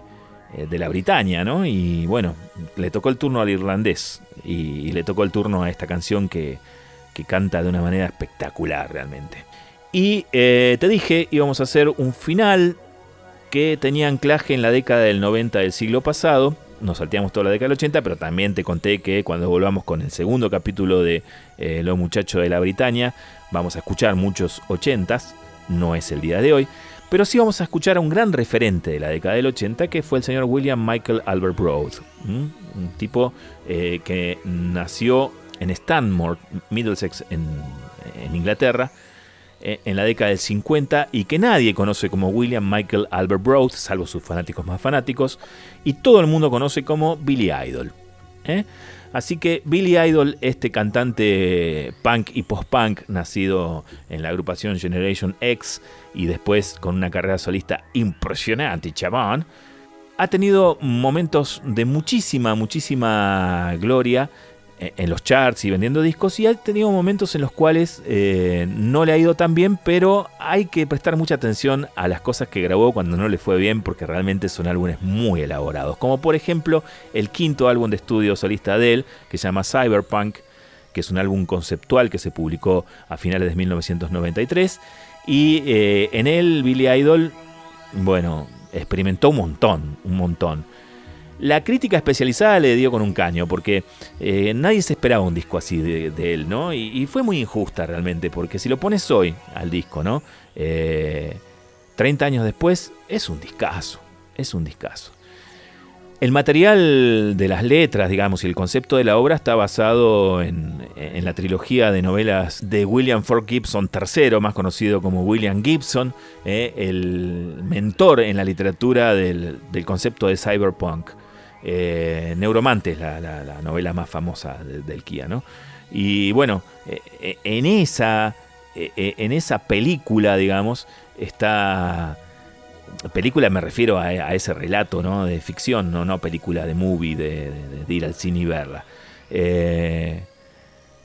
de la Britania, ¿no? Y bueno, le tocó el turno al irlandés y, le tocó el turno a esta canción que, que canta de una manera espectacular realmente. Y te dije, íbamos a hacer un final que tenía anclaje en la década del 90 del siglo pasado. Nos salteamos toda la década del 80, pero también te conté que cuando volvamos con el segundo capítulo de eh, Los Muchachos de la Britania, vamos a escuchar muchos 80s. No es el día de hoy. Pero sí vamos a escuchar a un gran referente de la década del 80, que fue el señor William Michael Albert Broad. Un tipo eh, que nació en Stanmore, Middlesex, en, Inglaterra, en la década del 50 y que nadie conoce como William Michael Albert Broad, salvo sus fanáticos más fanáticos, y todo el mundo conoce como Billy Idol. ¿eh? Así que Billy Idol, este cantante punk y post-punk, nacido en la agrupación Generation X y después con una carrera solista impresionante, chabón, ha tenido momentos de muchísima, muchísima gloria eh, en los charts y vendiendo discos y ha tenido momentos en los cuales eh, no le ha ido tan bien, pero hay que prestar mucha atención a las cosas que grabó cuando no le fue bien porque realmente son álbumes muy elaborados, como por ejemplo el quinto álbum de estudio solista de él, que se llama Cyberpunk, que es un álbum conceptual que se publicó a finales de 1993 y eh, en él Billy Idol, bueno, experimentó un montón, un montón. La crítica especializada le dio con un caño, porque eh, nadie se esperaba un disco así de, él, ¿no? Y, fue muy injusta realmente, porque si lo pones hoy al disco, ¿no? Eh, 30 años después, es un discazo, es un discazo. El material de las letras, digamos, y el concepto de la obra está basado en, la trilogía de novelas de William Ford Gibson III, más conocido como William Gibson, eh, el mentor en la literatura del concepto de cyberpunk. Eh, Neuromante es la, la- la novela más famosa de- del Kia. Y bueno, eh, eh, en esa, eh, en esa película, digamos, está película me refiero a, ese relato ¿no? de ficción, no, no película de movie, de, de- ir al cine y verla.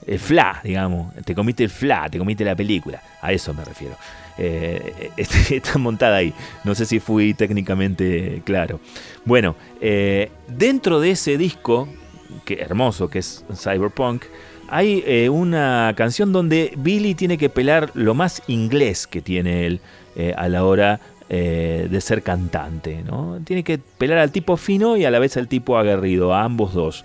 El fla, digamos, te comiste el fla, te comiste la película, a eso me refiero. Eh, está montada ahí, no sé si fui técnicamente claro. Bueno, eh, dentro de ese disco, que hermoso, que es Cyberpunk, hay eh, una canción donde Billy tiene que pelar lo más inglés que tiene él a la hora de ser cantante. ¿no? Tiene que pelar al tipo fino y a la vez al tipo aguerrido, a ambos dos.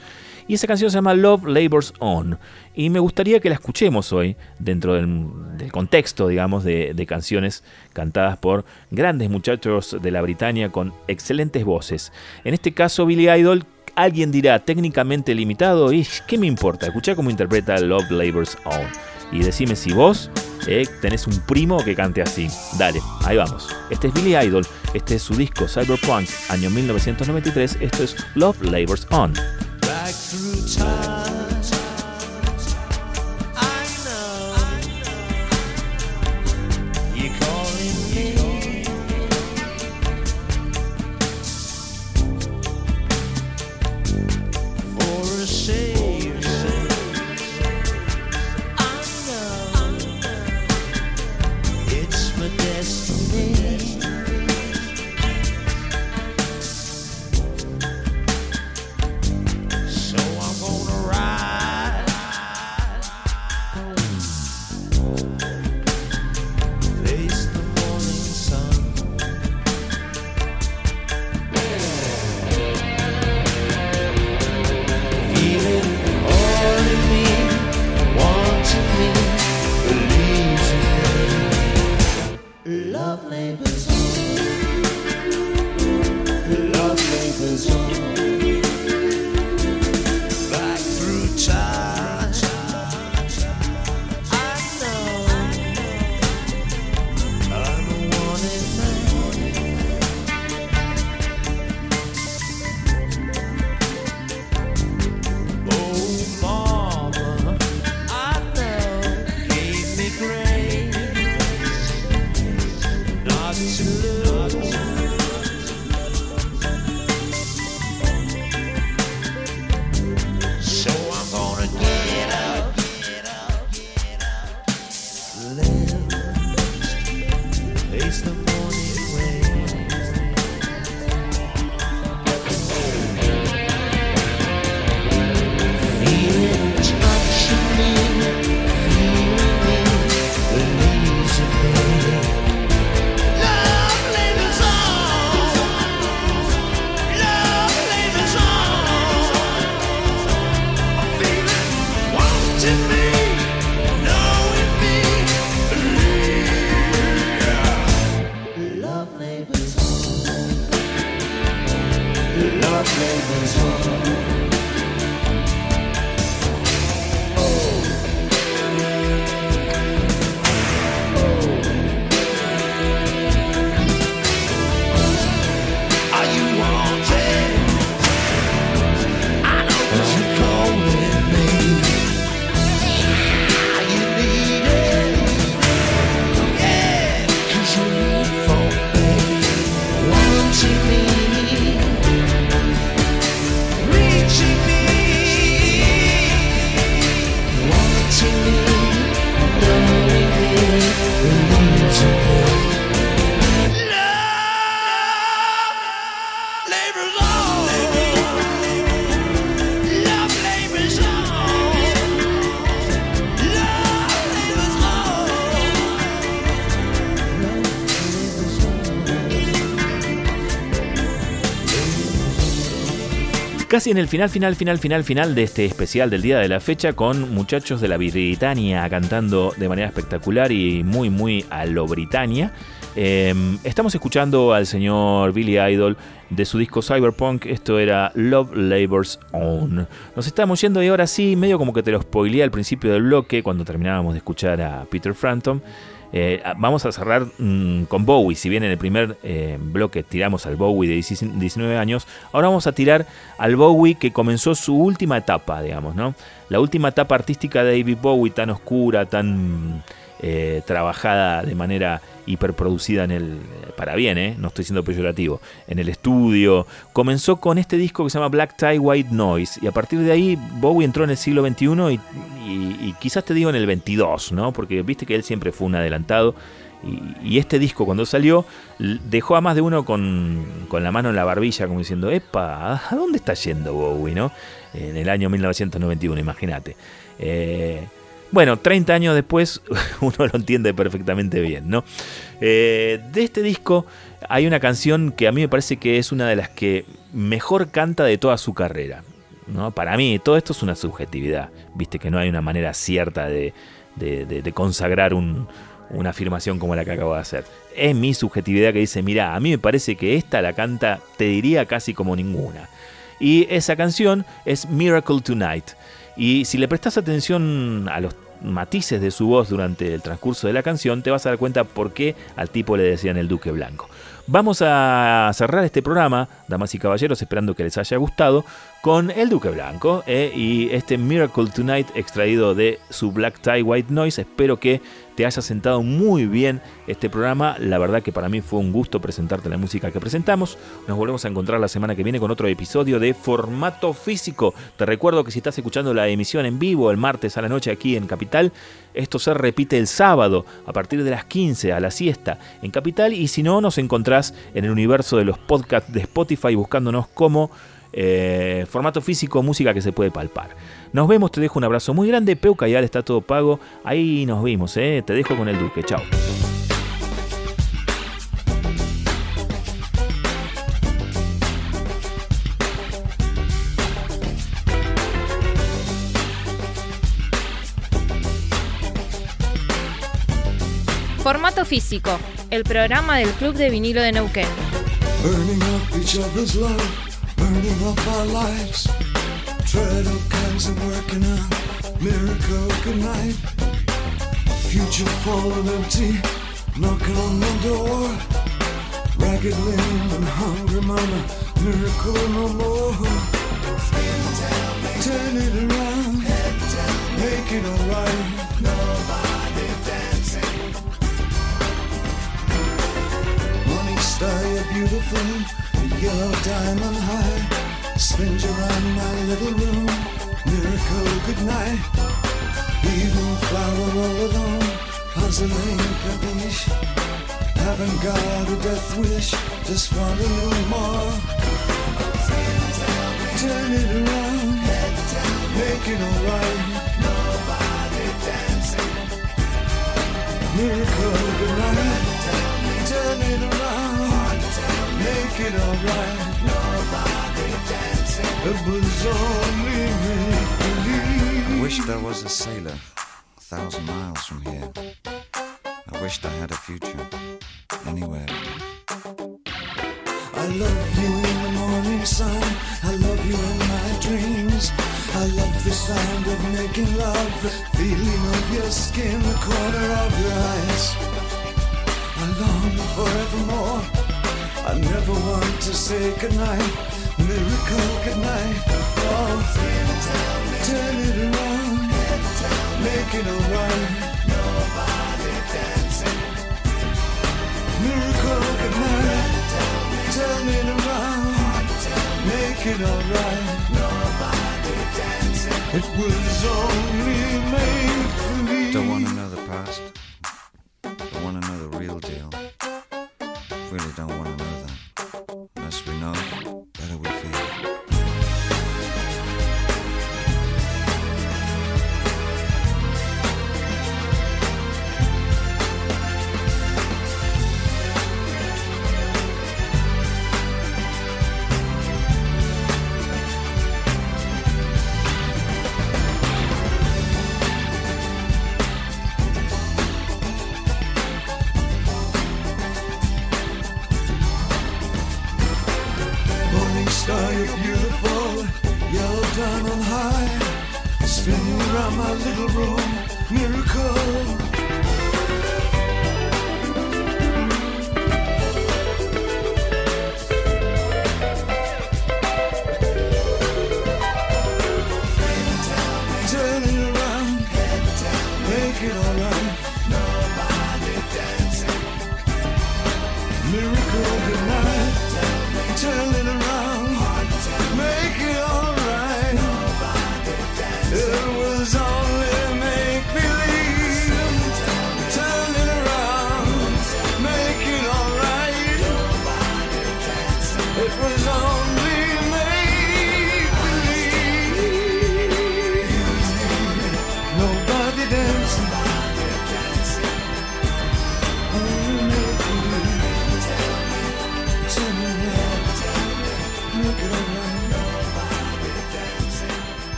Y esa canción se llama Love Labors On. Y me gustaría que la escuchemos hoy, dentro del, contexto, digamos, de, de canciones cantadas por grandes muchachos de la Britania con excelentes voces. En este caso, Billy Idol, alguien dirá técnicamente limitado, y ¿qué me importa? Escucha cómo interpreta Love Labors On. Y decime si vos eh, tenés un primo que cante así. Dale, ahí vamos. Este es Billy Idol, este es su disco Cyberpunk, año 1993. Esto es Love Labors On. Back through time. En el final, final, final, final, final de este especial del día de la fecha con muchachos de la Britania cantando de manera espectacular y muy, muy a lo Britannia. Eh, estamos escuchando al señor Billy Idol de su disco Cyberpunk. Esto era Love Labor's Own. Nos estamos yendo y ahora sí, medio como que te lo spoileé al principio del bloque cuando terminábamos de escuchar a Peter Frampton. Eh, vamos a cerrar mm, con Bowie. Si bien en el primer eh, bloque tiramos al Bowie de 19 años, ahora vamos a tirar al Bowie que comenzó su última etapa, digamos, ¿no? La última etapa artística de David Bowie, tan oscura, tan eh, trabajada de manera hiperproducida en el. para bien, ¿eh? no estoy siendo peyorativo. En el estudio. Comenzó con este disco que se llama Black Tie White Noise. Y a partir de ahí, Bowie entró en el siglo XXI y, quizás te digo en el 22, ¿no? Porque viste que él siempre fue un adelantado. Y, y este disco, cuando salió, dejó a más de uno con, con la mano en la barbilla, como diciendo: Epa, ¿a dónde está yendo Bowie, no? En el año 1991, imagínate. Eh, bueno, 30 años después uno lo entiende perfectamente bien, ¿no? Eh, de este disco hay una canción que a mí me parece que es una de las que mejor canta de toda su carrera. ¿no? Para mí todo esto es una subjetividad, viste que no hay una manera cierta de, consagrar un- una afirmación como la que acabo de hacer. Es mi subjetividad que dice, mira, a mí me parece que esta la canta, te diría casi como ninguna. Y esa canción es Miracle Tonight. Y si le prestas atención a los matices de su voz durante el transcurso de la canción, te vas a dar cuenta por qué al tipo le decían el Duque Blanco. Vamos a cerrar este programa, damas y caballeros, esperando que les haya gustado, con el Duque Blanco eh, y este Miracle Tonight extraído de su Black Tie White Noise. Espero que te haya sentado muy bien este programa. La verdad que para mí fue un gusto presentarte la música que presentamos. Nos volvemos a encontrar la semana que viene con otro episodio de formato físico. Te recuerdo que si estás escuchando la emisión en vivo el martes a la noche aquí en Capital, esto se repite el sábado a partir de las 15 a la siesta en Capital y si no nos encontrás en el universo de los podcasts de Spotify buscándonos como eh, formato físico, música que se puede palpar. Nos vemos, te dejo un abrazo muy grande, Peuca y Ale está todo pago, ahí nos vimos, eh. te dejo con el Duque, chao. Formato físico, el programa del Club de Vinilo de Neuquén. Up our lives. Treadle cans and miracle goodnight. Future full and empty, knocking on the door. Ragged limb and hungry mama, miracle no more. Turn it around, make it alright. Nobody dancing. Morning star, you're beautiful, a yellow diamond high. Spins around my little room, miracle good night. Evening flower all alone, puzzling capiche. Haven't got a death wish, just want a little more. Turn it around, make it alright. Nobody dancing. Miracle good night. Turn it around, make it alright. Nobody I wish there was a sailor a thousand miles from here. I wished I had a future anywhere. I love you in the morning sun. I love you in my dreams. I love the sound of making love, the feeling of your skin, the corner of your eyes. I long forevermore. I never want to say goodnight. Miracle goodnight. Oh, turn it around, make it alright. Nobody dancing. Miracle goodnight. Turn it around, make it alright. Nobody dancing. It was only make believe. Don't want to know the past. Don't want to know the real deal. Really don't